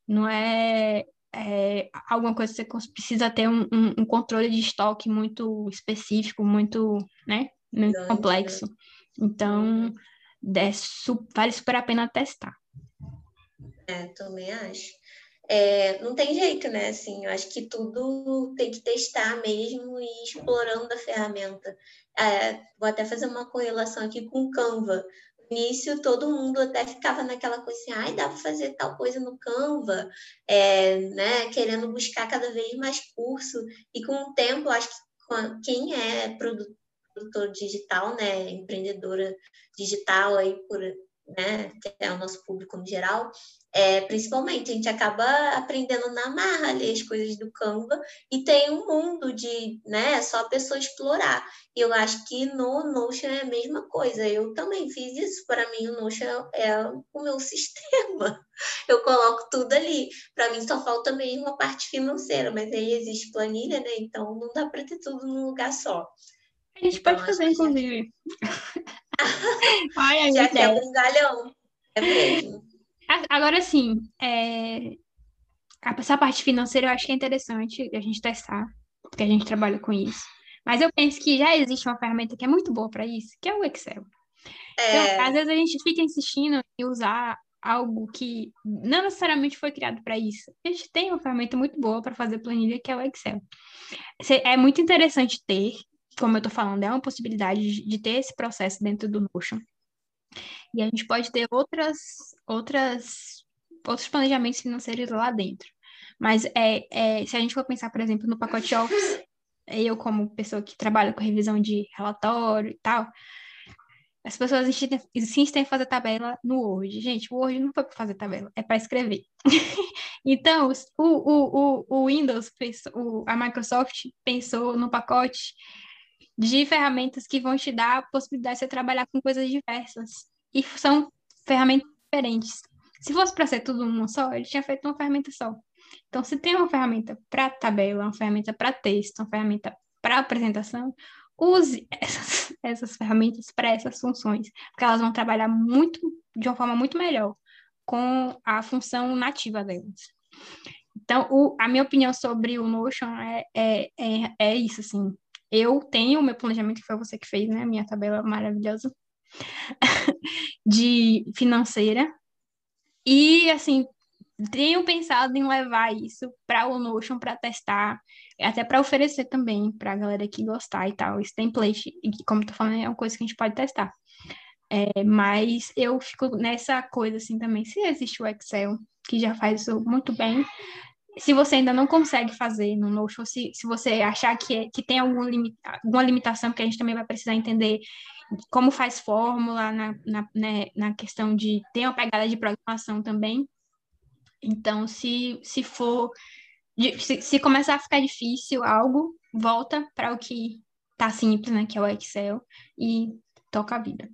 Não é é, alguma coisa que você precisa ter um, um, controle de estoque muito específico, muito, né, muito né? complexo. Então, é, vale super a pena testar. É, também acho. É, não tem jeito, né? Assim, eu acho que tudo tem que testar mesmo e explorando a ferramenta. É, vou até fazer uma correlação aqui com o Canva início todo mundo até ficava naquela coisa assim, ai, dá para fazer tal coisa no Canva, é, né, querendo buscar cada vez mais curso, e com o tempo, acho que quem é produtor digital, né, empreendedora digital aí por, né, que é o nosso público no geral, é, principalmente, a gente acaba aprendendo na marra ali as coisas do Canva e tem um mundo de, né, só a pessoa explorar. E eu acho que no Notion é a mesma coisa. Eu também fiz isso. Para mim, o Notion é o meu sistema. Eu coloco tudo ali. Para mim, só falta mesmo a parte financeira, mas aí existe planilha, né? Então, não dá para ter tudo num lugar só. A gente então, pode fazer, inclusive. Ai, Já quebra um galhão. É mesmo. Agora sim, é... essa parte financeira eu acho que é interessante a gente testar, porque a gente trabalha com isso. Mas eu penso que já existe uma ferramenta que é muito boa para isso, que é o Excel. É... Então, às vezes a gente fica insistindo em usar algo que não necessariamente foi criado para isso. A gente tem uma ferramenta muito boa para fazer planilha, que é o Excel. É muito interessante ter, como eu estou falando, é uma possibilidade de ter esse processo dentro do Notion. E a gente pode ter outras, outras, outros planejamentos financeiros lá dentro. Mas é, é, se a gente for pensar, por exemplo, no pacote Office, eu como pessoa que trabalha com revisão de relatório e tal, as pessoas insistem em fazer tabela no Word. Gente, o Word não foi para fazer tabela, é para escrever. então, o, o, o, o Windows, o, a Microsoft pensou no pacote de ferramentas que vão te dar a possibilidade de você trabalhar com coisas diversas. E são ferramentas diferentes. Se fosse para ser tudo uma só, ele tinha feito uma ferramenta só. Então, se tem uma ferramenta para tabela, uma ferramenta para texto, uma ferramenta para apresentação, use essas, essas ferramentas para essas funções, porque elas vão trabalhar muito, de uma forma muito melhor com a função nativa delas. Então, o, a minha opinião sobre o Notion é, é, é, é isso, assim. Eu tenho o meu planejamento, que foi você que fez, né? Minha tabela maravilhosa de financeira. E, assim, tenho pensado em levar isso para o Notion para testar, até para oferecer também para a galera que gostar e tal. Esse template, como tu falando, é uma coisa que a gente pode testar. É, mas eu fico nessa coisa assim também. Se existe o Excel, que já faz isso muito bem, se você ainda não consegue fazer no Notion, se, se você achar que, é, que tem algum limita, alguma limitação, que a gente também vai precisar entender como faz fórmula na, na, né, na questão de ter uma pegada de programação também, então, se, se for. Se, se começar a ficar difícil algo, volta para o que tá simples, né? Que é o Excel, e toca a vida.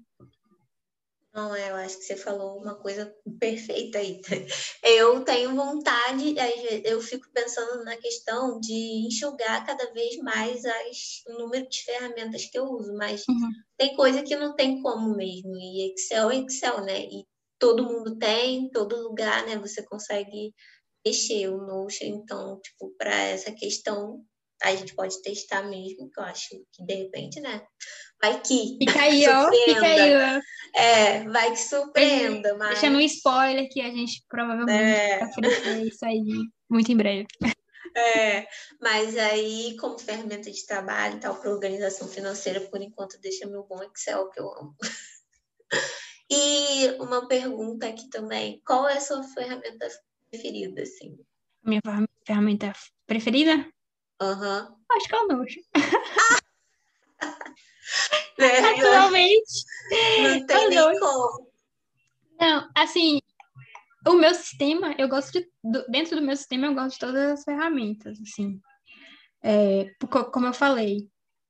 Não, é, eu acho que você falou uma coisa perfeita aí. Eu tenho vontade, eu fico pensando na questão de enxugar cada vez mais as, o número de ferramentas que eu uso, mas uhum. tem coisa que não tem como mesmo, e Excel é Excel, né? E todo mundo tem, todo lugar, né? Você consegue mexer o Notion. Então, tipo, para essa questão, a gente pode testar mesmo, que eu acho que de repente, né? Vai que. Fica aí, ó. Fica aí, ó. É, vai que surpreenda, mas. Deixando um spoiler que a gente provavelmente é. vai oferecer isso aí muito em breve. É, mas aí, como ferramenta de trabalho e tal, para organização financeira, por enquanto, deixa meu bom Excel, que eu amo. E uma pergunta aqui também: qual é a sua ferramenta preferida, assim? Minha ferramenta preferida? Aham. Uhum. Acho que é o Notion. É, Naturalmente. Não tem nem como. Não, assim, o meu sistema, eu gosto de. Dentro do meu sistema, eu gosto de todas as ferramentas, assim. É, como eu falei,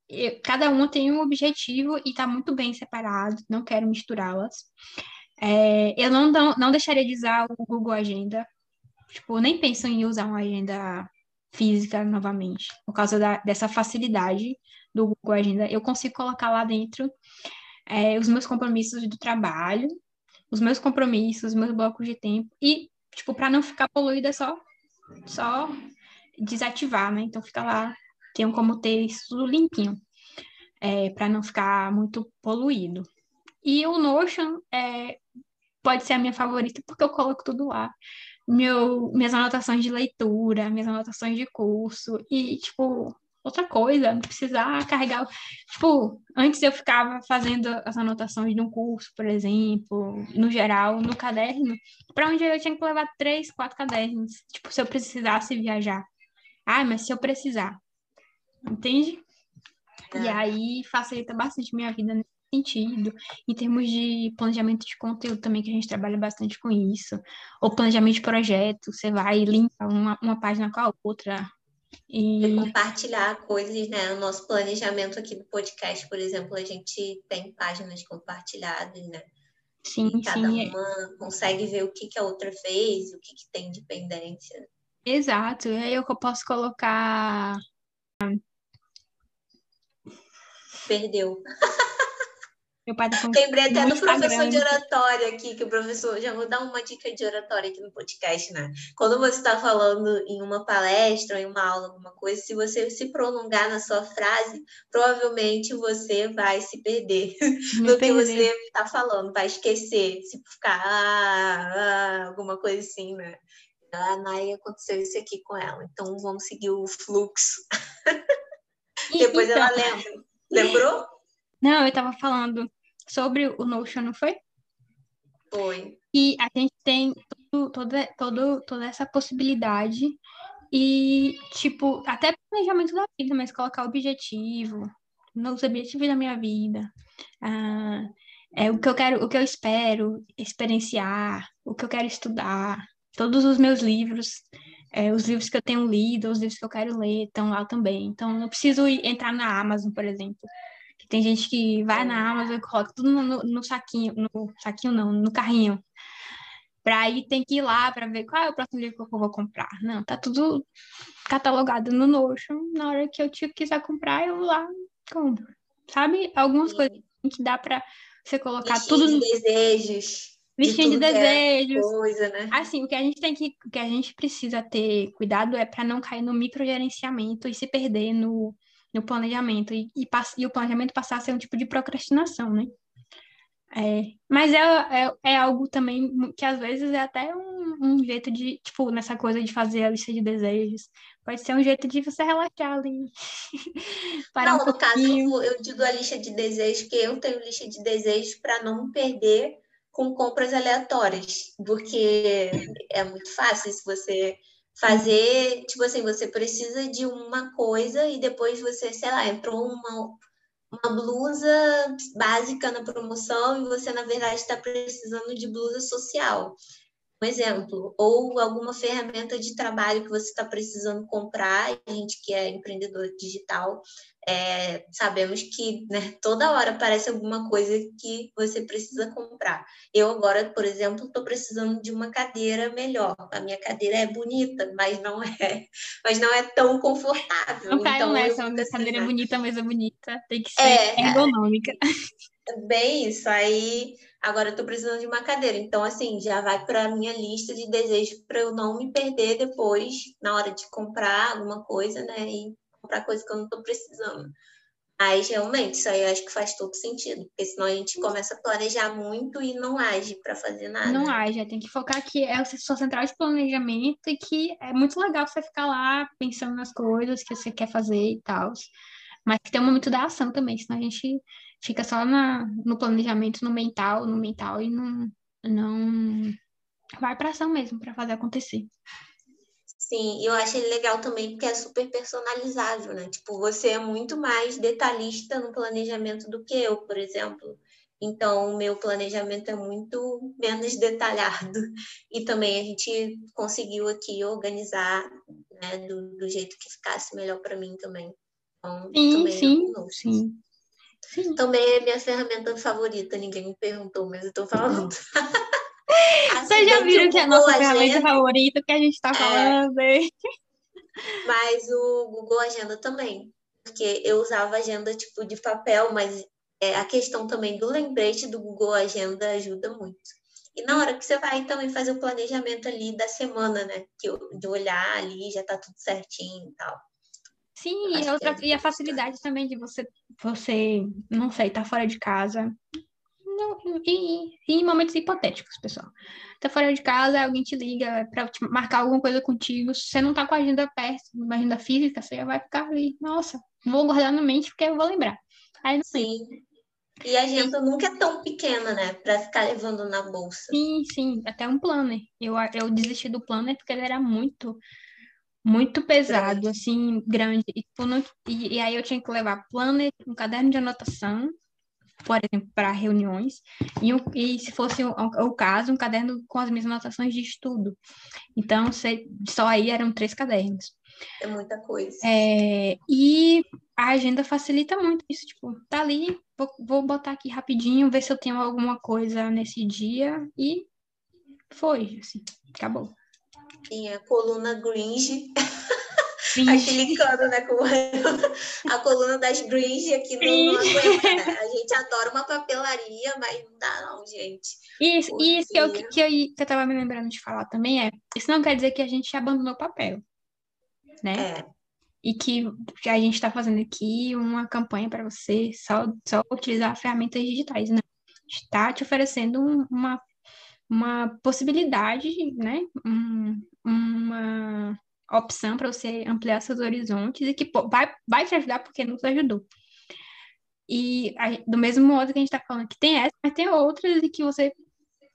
eu, cada uma tem um objetivo e está muito bem separado, não quero misturá-las. É, eu não, não, não deixaria de usar o Google Agenda, tipo, nem penso em usar uma agenda física novamente, por causa da, dessa facilidade do Google Agenda. Eu consigo colocar lá dentro é, os meus compromissos do trabalho, os meus compromissos, os meus blocos de tempo, e, tipo, para não ficar poluída, é só, só desativar, né? Então fica lá tenham como ter isso tudo limpinho, é, para não ficar muito poluído. E o Notion é, pode ser a minha favorita porque eu coloco tudo lá. Meu, minhas anotações de leitura, minhas anotações de curso e, tipo, outra coisa, não precisar carregar. Tipo, antes eu ficava fazendo as anotações de um curso, por exemplo, no geral, no caderno, para onde eu tinha que levar três, quatro cadernos. Tipo, se eu precisasse viajar. Ah, mas se eu precisar entende? É. E aí facilita bastante minha vida nesse sentido. Em termos de planejamento de conteúdo também, que a gente trabalha bastante com isso. Ou planejamento de projeto, você vai e limpa uma, uma página com a outra. E... compartilhar coisas, né? O nosso planejamento aqui do podcast, por exemplo, a gente tem páginas compartilhadas, né? Sim, e cada sim. É. uma consegue ver o que, que a outra fez, o que, que tem de pendência. Exato. E aí eu posso colocar Perdeu. Meu pai tá Lembrei até do professor de oratória aqui, que o professor, já vou dar uma dica de oratória aqui no podcast, né? Quando você está falando em uma palestra, em uma aula, alguma coisa, se você se prolongar na sua frase, provavelmente você vai se perder Me no perder. que você está falando, vai esquecer, se ficar ah, ah, alguma coisa assim, né? A Nai aconteceu isso aqui com ela, então vamos seguir o fluxo. Depois então... ela lembra. Lembrou? Não, eu estava falando sobre o Notion, não foi? Foi. E a gente tem tudo, toda, todo, toda essa possibilidade e, tipo, até planejamento da vida, mas colocar objetivo, nos objetivos da minha vida. Ah, é o que eu quero, o que eu espero experienciar, o que eu quero estudar. Todos os meus livros, é, os livros que eu tenho lido, os livros que eu quero ler, estão lá também. Então, não preciso entrar na Amazon, por exemplo. Que tem gente que vai na Amazon e coloca tudo no, no, no saquinho, no saquinho não, no carrinho. Para aí tem que ir lá para ver qual é o próximo livro que eu vou comprar. Não, tá tudo catalogado no Notion. Na hora que eu quiser comprar, eu vou lá compro. Sabe? Algumas Sim. coisas que dá para você colocar Listinha tudo de desejos. Listinha de, de é desejos. Coisa, né? Assim, o que a gente tem que, o que a gente precisa ter cuidado é para não cair no microgerenciamento e se perder no, no planejamento e, e, e o planejamento passar a ser um tipo de procrastinação, né? É, mas é, é, é, algo também que às vezes é até um, um, jeito de, tipo, nessa coisa de fazer a lista de desejos. Pode ser um jeito de você relaxar ali. Parar não, um no caso, eu digo a lista de desejos, que eu tenho lista de desejos para não perder com compras aleatórias. Porque é muito fácil se você fazer, tipo assim, você precisa de uma coisa e depois você, sei lá, entrou uma uma blusa básica na promoção e você, na verdade, está precisando de blusa social. Um exemplo, ou alguma ferramenta de trabalho que você está precisando comprar, a gente que é empreendedor digital, é, sabemos que né, toda hora aparece alguma coisa que você precisa comprar. Eu agora, por exemplo, estou precisando de uma cadeira melhor. A minha cadeira é bonita, mas não é, mas não é tão confortável. Não então, nessa, cadeira é bonita, mas é bonita. Tem que ser é, ergonômica. Bem isso. Aí agora tô precisando de uma cadeira. Então, assim, já vai para a minha lista de desejos para eu não me perder depois, na hora de comprar alguma coisa, né? E comprar coisa que eu não estou precisando. Mas realmente, isso aí eu acho que faz todo sentido, porque senão a gente começa a planejar muito e não age para fazer nada. Não age, tem que focar que é a sua central de planejamento e que é muito legal você ficar lá pensando nas coisas que você quer fazer e tal. Mas que tem um momento da ação também, senão a gente fica só na, no planejamento, no mental, no mental e não, não vai para ação mesmo para fazer acontecer. Sim, eu acho ele legal também porque é super personalizável, né? Tipo, você é muito mais detalhista no planejamento do que eu, por exemplo. Então, o meu planejamento é muito menos detalhado. E também a gente conseguiu aqui organizar né, do, do jeito que ficasse melhor para mim também. Então, sim, também sim, sim, sim. Também é minha ferramenta favorita, ninguém me perguntou, mas eu estou falando. Vocês já viram que é a nossa ferramenta favorita que a gente está é. falando? É. Mas o Google Agenda também. Porque eu usava agenda tipo de papel, mas é, a questão também do lembrete do Google Agenda ajuda muito. E na hora que você vai também fazer o planejamento ali da semana, né? Que, de olhar ali, já tá tudo certinho e tal. Sim, e, outra, é e a facilidade também de você, você, não sei, tá fora de casa, não, em, em momentos hipotéticos, pessoal. Tá fora de casa, alguém te liga para marcar alguma coisa contigo. Se você não tá com a agenda perto, uma agenda física, você já vai ficar ali. Nossa, vou guardar na mente porque eu vou lembrar. Aí Sim. E a agenda nunca é tão pequena, né? Para ficar levando na bolsa. Sim, sim. Até um planner. Eu, eu desisti do planner porque ele era muito, muito pesado, assim, grande. E, e, e aí eu tinha que levar planner, um caderno de anotação por exemplo, para reuniões, e, e se fosse o, o, caso, um caderno com as minhas anotações de estudo. Então, só aí eram três cadernos. É muita coisa. É, e a agenda facilita muito isso, tipo, tá ali, vou, vou botar aqui rapidinho, ver se eu tenho alguma coisa nesse dia, e foi, assim, acabou. Tinha a coluna Gringe. Aquele cano, né? Com a coluna das Gringe aqui não aguenta, né? A gente adora uma papelaria, mas não dá, não, gente. Isso, Porque... isso que eu, que, eu, que eu tava me lembrando de falar também é: isso não quer dizer que a gente abandonou o papel, né? É. E que, que a gente está fazendo aqui uma campanha para você só, só utilizar ferramentas digitais, né? Está te oferecendo um, uma, uma possibilidade, né? Um, uma opção para você ampliar seus horizontes e que pô, vai, vai te ajudar porque nos ajudou. E a, do mesmo modo que a gente está falando que tem essa, mas tem outras e que você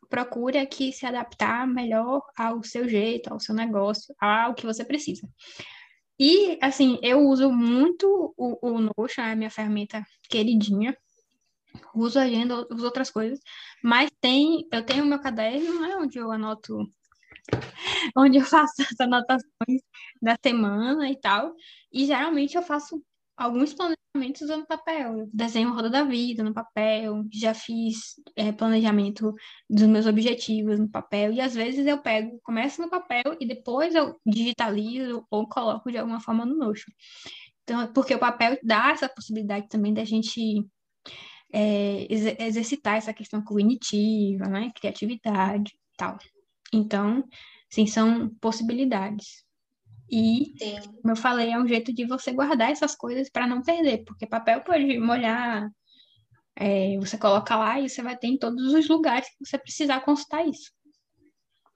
procure aqui se adaptar melhor ao seu jeito, ao seu negócio, ao que você precisa. E, assim, eu uso muito o, o Notion, é a minha ferramenta queridinha. Uso agenda, uso outras coisas. Mas tem, eu tenho meu caderno, né, onde eu anoto, onde eu faço as anotações da semana e tal. E geralmente eu faço alguns planejamentos usando papel. Eu desenho roda da vida no papel, já fiz é, planejamento dos meus objetivos no papel, e às vezes eu pego, começo no papel e depois eu digitalizo ou coloco de alguma forma no Notion. Então, porque o papel dá essa possibilidade também da gente é, exercitar essa questão cognitiva, né? Criatividade e tal. Então, sim, são possibilidades. E, Sim. como eu falei, é um jeito de você guardar essas coisas para não perder, porque papel pode molhar, é, você coloca lá e você vai ter em todos os lugares que você precisar consultar isso.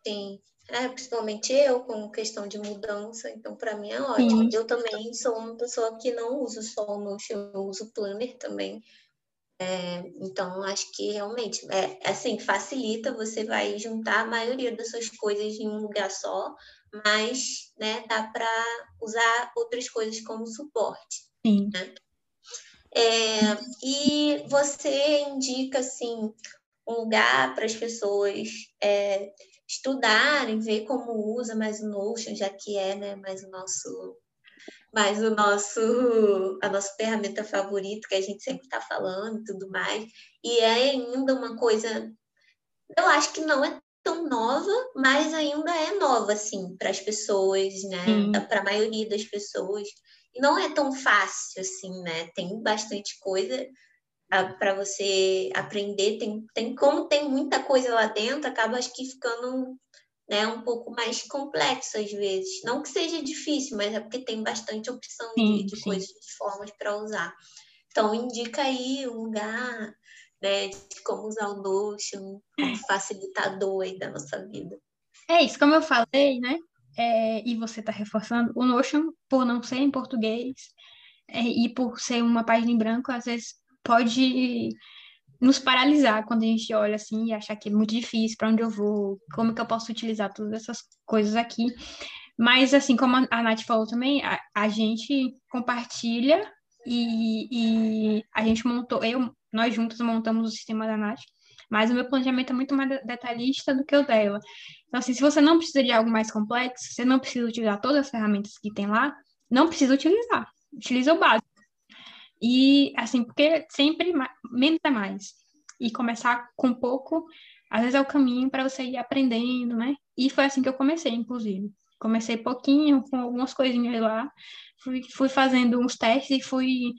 Sim, é, principalmente eu, com questão de mudança, então para mim é ótimo. Sim. Eu também sou uma pessoa que não uso só o Notion, eu uso Planner também. É, então, acho que realmente, é, assim, facilita, você vai juntar a maioria das suas coisas em um lugar só, mas né, dá para usar outras coisas como suporte. Sim. Né? É, e você indica assim um lugar para as pessoas é, estudarem, ver como usa mais o Notion, já que é né, mais o nosso mais o nosso a nossa ferramenta favorita que a gente sempre está falando e tudo mais. E é ainda uma coisa, eu acho que não é tão nova, mas ainda é nova, assim, para as pessoas, né? Para a maioria das pessoas. E não é tão fácil, assim, né? Tem bastante coisa para você aprender. Tem, tem, como tem muita coisa lá dentro, acaba acho que ficando né, um pouco mais complexo às vezes. Não que seja difícil, mas é porque tem bastante opção sim, de, de coisas, de formas para usar. Então, indica aí um lugar né, de como usar o Notion como facilitador aí da nossa vida. É isso, como eu falei, né? É, e você está reforçando, o Notion, por não ser em português é, e por ser uma página em branco, às vezes pode nos paralisar quando a gente olha assim e achar que é muito difícil, para onde eu vou, como que eu posso utilizar todas essas coisas aqui. Mas, assim, como a Nath falou também, a, a gente compartilha e, e, a gente montou, eu nós juntos montamos o sistema da Nath, mas o meu planejamento é muito mais detalhista do que o dela. Então, assim, se você não precisa de algo mais complexo, você não precisa utilizar todas as ferramentas que tem lá, não precisa utilizar. Utiliza o básico. E, assim, porque sempre menos é mais. E começar com pouco, às vezes é o caminho para você ir aprendendo, né? E foi assim que eu comecei, inclusive. Comecei pouquinho, com algumas coisinhas lá, fui, fui fazendo uns testes e fui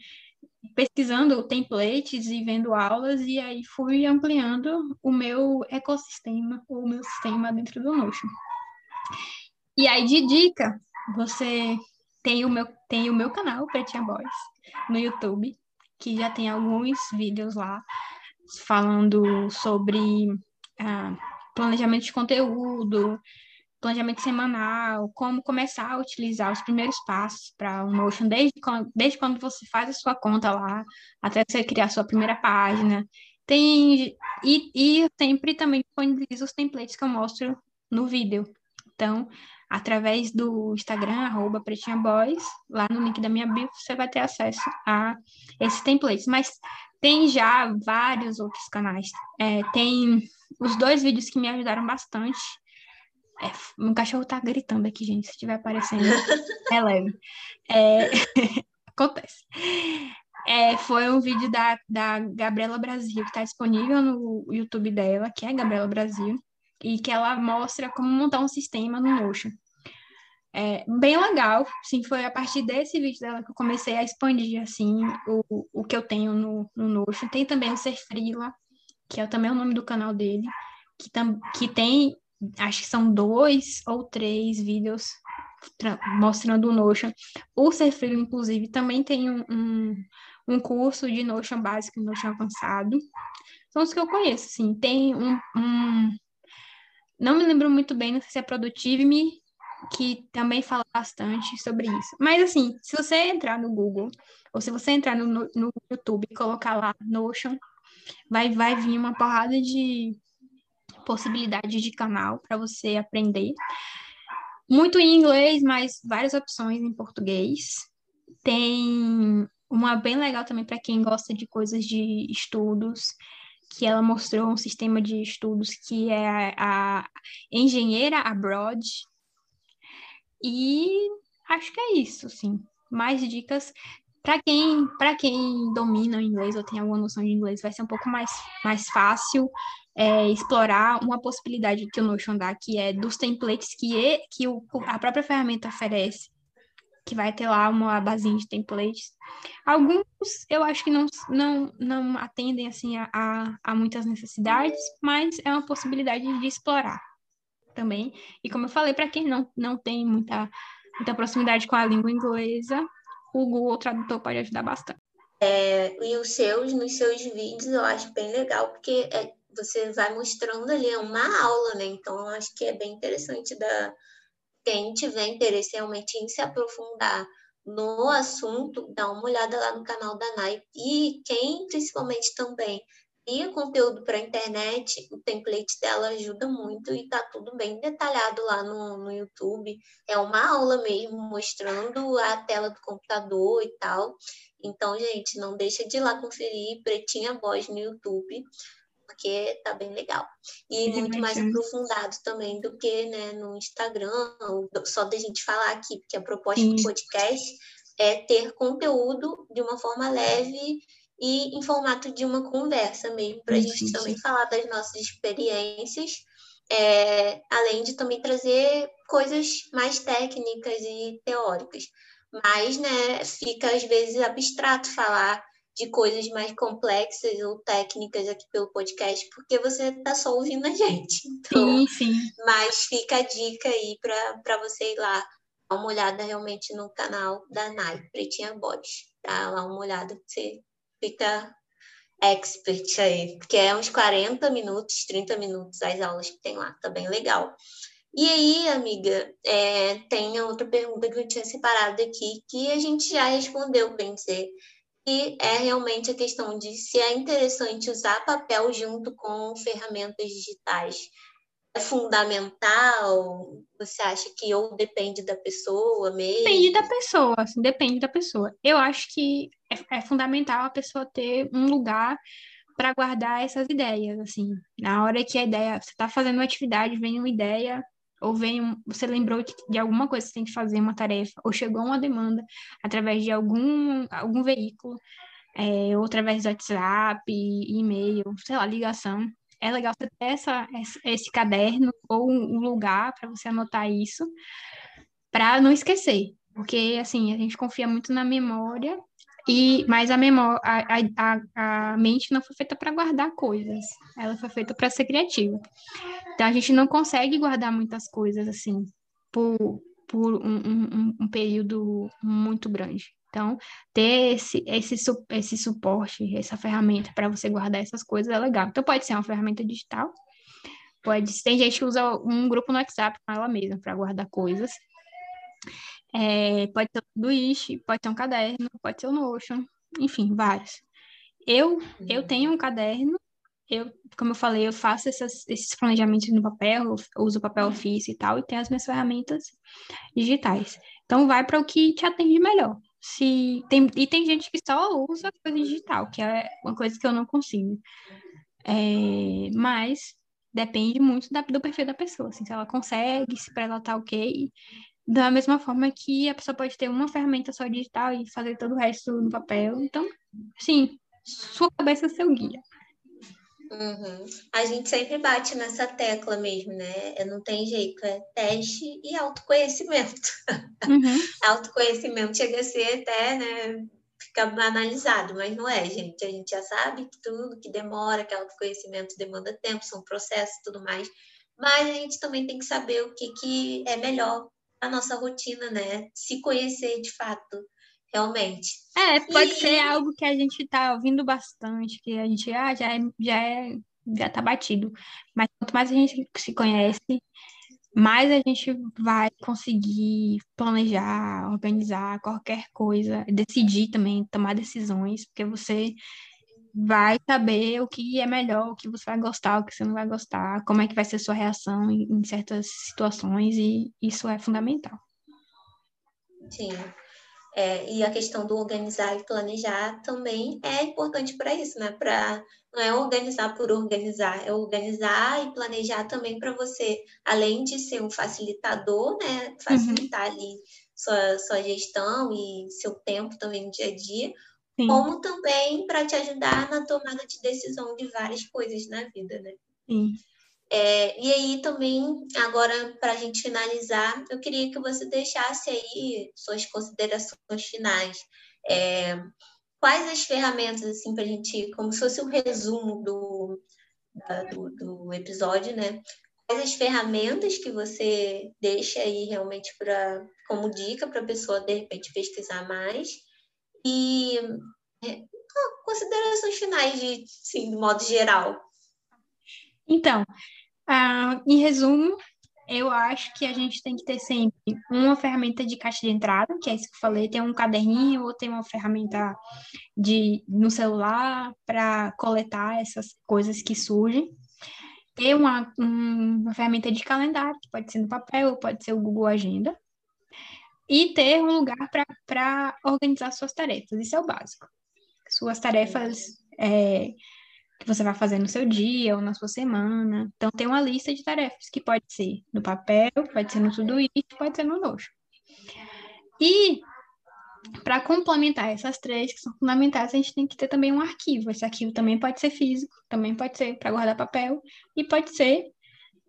pesquisando templates e vendo aulas, e aí fui ampliando o meu ecossistema, o meu sistema dentro do Notion. E aí, de dica, você tem o meu, tem o meu canal, Pretinha Boys, no YouTube, que já tem alguns vídeos lá falando sobre ah, planejamento de conteúdo, planejamento semanal, como começar a utilizar os primeiros passos para o Notion, desde quando, desde quando você faz a sua conta lá, até você criar a sua primeira página. Tem, e, e sempre também disponibilizo os templates que eu mostro no vídeo. Então, através do Instagram, arroba pretinhaboys, lá no link da minha bio, você vai ter acesso a esses templates. Mas tem já vários outros canais. É, tem os dois vídeos que me ajudaram bastante é, meu cachorro tá gritando aqui, gente. Se estiver aparecendo, é leve. É, acontece. É, foi um vídeo da, da Gabriela Brasil, que está disponível no YouTube dela, que é Gabriela Brasil, e que ela mostra como montar um sistema no Notion. É bem legal, sim, foi a partir desse vídeo dela que eu comecei a expandir, assim, o, o que eu tenho no, no Notion. Tem também o Ser Frila, que é também o nome do canal dele, que, tam, que tem acho que são dois ou três vídeos mostrando o Notion. O Ser Freela, inclusive, também tem um, um, um, curso de Notion básico e Notion avançado. São os que eu conheço, sim. Tem um, um... Não me lembro muito bem, não sei se é Productive-me, que também fala bastante sobre isso. Mas, assim, se você entrar no Google, ou se você entrar no, no YouTube e colocar lá Notion, vai, vai vir uma porrada de possibilidades de canal para você aprender. Muito em inglês, mas várias opções em português. Tem uma bem legal também para quem gosta de coisas de estudos, que ela mostrou um sistema de estudos que é a Engenheira Abroad. E acho que é isso, sim. Mais dicas para quem, para quem domina o inglês ou tem alguma noção de inglês, vai ser um pouco mais, mais fácil é, explorar uma possibilidade que o Notion dá, que é dos templates que, é, que o, a própria ferramenta oferece, que vai ter lá uma basinha de templates. Alguns eu acho que não, não, não atendem assim a, a muitas necessidades, mas é uma possibilidade de explorar também. E como eu falei, para quem não, não tem muita, muita proximidade com a língua inglesa, o Google Tradutor pode ajudar bastante. É, e os seus, nos seus vídeos, eu acho bem legal, porque é, você vai mostrando ali uma aula, né? Então, eu acho que é bem interessante da quem tiver interesse realmente em se aprofundar no assunto, dá uma olhada lá no canal da Nai. E quem, principalmente também, cria conteúdo para a internet, o template dela ajuda muito e tá tudo bem detalhado lá no, no YouTube. É uma aula mesmo, mostrando a tela do computador e tal. Então, gente, não deixa de ir lá conferir Pretinha Voz no YouTube, porque tá bem legal. E muito mais aprofundado também do que né, no Instagram, só da gente falar aqui, porque a proposta Sim. do podcast é ter conteúdo de uma forma leve e em formato de uma conversa mesmo, para a gente também falar das nossas experiências, é, além de também trazer coisas mais técnicas e teóricas. Mas, né, fica às vezes abstrato falar de coisas mais complexas ou técnicas aqui pelo podcast, porque você está só ouvindo a gente. Então, sim, sim. Mas fica a dica aí para você ir lá dar uma olhada realmente no canal da Nai, Pretinha Boys. Dá lá uma olhada, você fica expert aí, porque é uns 40 minutos, 30 minutos as aulas que tem lá, tá bem legal. E aí, amiga, é, tem outra pergunta que eu tinha separado aqui, que a gente já respondeu, bem dizer, que é realmente a questão de se é interessante usar papel junto com ferramentas digitais é fundamental? Você acha que ou depende da pessoa mesmo? Depende da pessoa, assim, depende da pessoa. Eu acho que é, é fundamental a pessoa ter um lugar para guardar essas ideias, assim. Na hora que a ideia, você está fazendo uma atividade, vem uma ideia, ou vem, um, você lembrou de, alguma coisa que você tem que fazer, uma tarefa, ou chegou uma demanda através de algum, algum veículo, é, ou através do WhatsApp, e-mail, sei lá, ligação é legal você ter essa, esse caderno ou um lugar para você anotar isso, para não esquecer. Porque, assim, a gente confia muito na memória, e mas a memória, a, a, a mente não foi feita para guardar coisas, ela foi feita para ser criativa. Então, a gente não consegue guardar muitas coisas, assim, por, por um, um, um período muito grande. Então, ter esse, esse, esse suporte, essa ferramenta para você guardar essas coisas é legal. Então, pode ser uma ferramenta digital, pode tem gente que usa um grupo no WhatsApp com ela mesma para guardar coisas. É, pode ser o Twitch, pode ser um caderno, pode ser o Notion, enfim, vários. Eu, eu uhum. tenho um caderno, eu, como eu falei, eu faço essas, esses planejamentos no papel, uso papel ofício e tal, e tenho as minhas ferramentas digitais. Então, vai para o que te atende melhor se tem e tem gente que só usa coisa digital, que é uma coisa que eu não consigo. É, mas depende muito da, do perfil da pessoa, assim, se ela consegue, se para ela tá ok. Da mesma forma que a pessoa pode ter uma ferramenta só digital e fazer todo o resto no papel. Então, sim, sua cabeça é seu guia. Uhum. A gente sempre bate nessa tecla mesmo, né? Não tem jeito, é teste e autoconhecimento. Uhum. autoconhecimento chega a ser até, né? Fica banalizado, mas não é, gente. A gente já sabe que tudo que demora, que autoconhecimento demanda tempo, são processos e tudo mais. Mas a gente também tem que saber o que, que é melhor a nossa rotina, né? Se conhecer de fato realmente. É, pode e... ser algo que a gente está ouvindo bastante, que a gente ah, já, é, já, é, já tá batido. Mas quanto mais a gente se conhece, mais a gente vai conseguir planejar, organizar qualquer coisa, decidir também, tomar decisões, porque você vai saber o que é melhor, o que você vai gostar, o que você não vai gostar, como é que vai ser a sua reação em certas situações, e isso é fundamental. Sim. É, e a questão do organizar e planejar também é importante para isso, né? Para não é organizar por organizar, é organizar e planejar também para você, além de ser um facilitador, né? Facilitar uhum. ali sua, sua gestão e seu tempo também no dia a dia, Sim. como também para te ajudar na tomada de decisão de várias coisas na vida, né? Sim. É, e aí também, agora para a gente finalizar, eu queria que você deixasse aí suas considerações finais. É, quais as ferramentas, assim, para a gente, como se fosse um resumo do, do, do, episódio, né? Quais as ferramentas que você deixa aí realmente para como dica para a pessoa, de repente, pesquisar mais? E é, considerações finais, de, sim, de modo geral. Então, ah, em resumo, eu acho que a gente tem que ter sempre uma ferramenta de caixa de entrada, que é isso que eu falei, tem um caderninho ou tem uma ferramenta de no celular para coletar essas coisas que surgem. Ter uma, uma ferramenta de calendário, que pode ser no papel ou pode ser o Google Agenda. E ter um lugar para organizar suas tarefas, isso é o básico. Suas tarefas é, que você vai fazer no seu dia ou na sua semana. Então, tem uma lista de tarefas que pode ser no papel, pode ser no Todoist, pode ser no Notion. E para complementar essas três que são fundamentais, a gente tem que ter também um arquivo. Esse arquivo também pode ser físico, também pode ser para guardar papel e pode ser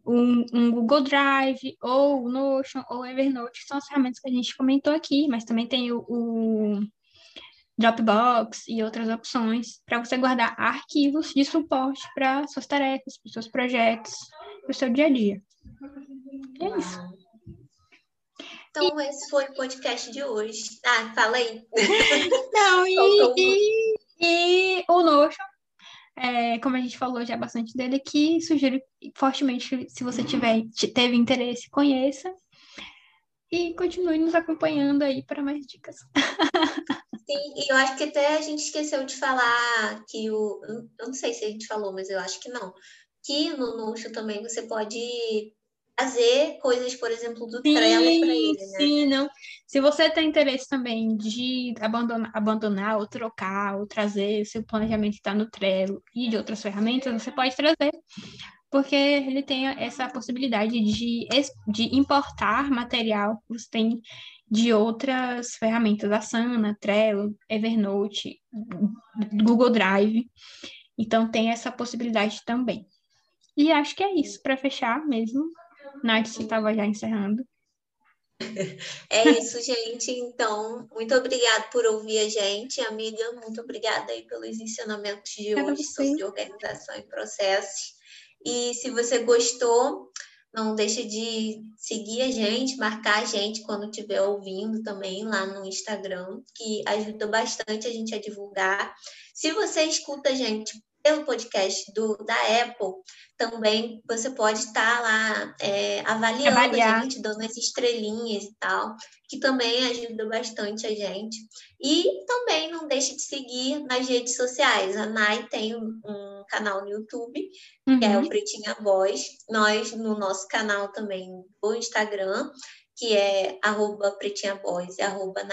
um, um, Google Drive ou Notion ou Evernote, que são as ferramentas que a gente comentou aqui, mas também tem o, o Dropbox e outras opções para você guardar arquivos de suporte para suas tarefas, para seus projetos, para o seu dia a dia. É isso. Então, e... esse foi o podcast de hoje. Ah, fala aí. Não, e, e, e, o Notion, é, como a gente falou já bastante dele aqui, sugiro fortemente que se você tiver, teve interesse, conheça. E continue nos acompanhando aí para mais dicas. Sim, e eu acho que até a gente esqueceu de falar que o. Eu não sei se a gente falou, mas eu acho que não. Que no Notion também você pode fazer coisas, por exemplo, do sim, Trello para ele, né? Sim, não. Se você tem interesse também de abandonar, abandonar ou trocar ou trazer o seu planejamento está no Trello e de outras ferramentas, você pode trazer, porque ele tem essa possibilidade de, de importar material que você tem de outras ferramentas, Asana, Trello, Evernote, Google Drive. Então tem essa possibilidade também. E acho que é isso, para fechar mesmo. Nath, você estava já encerrando. É isso, gente. Então, muito obrigada por ouvir a gente, amiga. Muito obrigada aí pelos ensinamentos de hoje sobre organização e processos. E se você gostou, não deixe de seguir a gente, marcar a gente quando estiver ouvindo também lá no Instagram, que ajuda bastante a gente a divulgar. Se você escuta a gente pelo podcast do, da Apple, também você pode estar lá é, avaliando Avaliar. a gente, dando as estrelinhas e tal, que também ajuda bastante a gente. E também não deixe de seguir nas redes sociais. A Nai tem um, um canal no YouTube, uhum. que é o uhum. Pretinha Voz. Nós, no nosso canal também do Instagram, que é arroba Pretinha Voz e arroba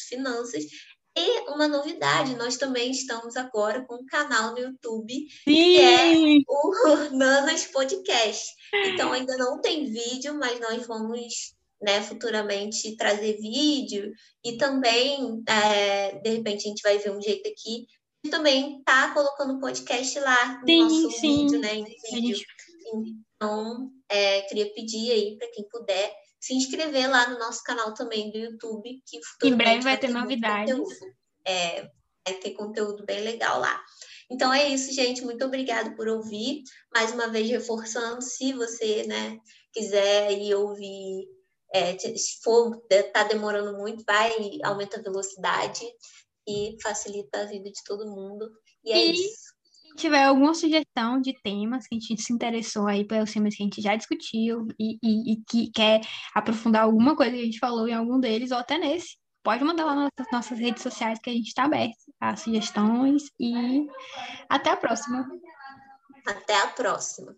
Finanças. E uma novidade, nós também estamos agora com um canal no YouTube, Sim. que é o Nanas Podcast. Então ainda não tem vídeo, mas nós vamos né, futuramente trazer vídeo e também, é, de repente, a gente vai ver um jeito aqui de também tá colocando podcast lá no sim, nosso sim. vídeo, né, vídeo. Então, é, queria pedir aí para quem puder se inscrever lá no nosso canal também do YouTube, que em breve vai, ter, ter novidades. É, vai ter conteúdo bem legal lá. Então é isso, gente. Muito obrigada por ouvir. Mais uma vez reforçando, se você né, quiser ir ouvir, é, se for tá demorando muito, vai aumenta a velocidade e facilita a vida de todo mundo. E é e... isso tiver alguma sugestão de temas que a gente se interessou aí pelos temas que a gente já discutiu e, e, e, que quer aprofundar alguma coisa que a gente falou em algum deles, ou até nesse, pode mandar lá nas nossas redes sociais que a gente está aberto a sugestões e até a próxima. Até a próxima.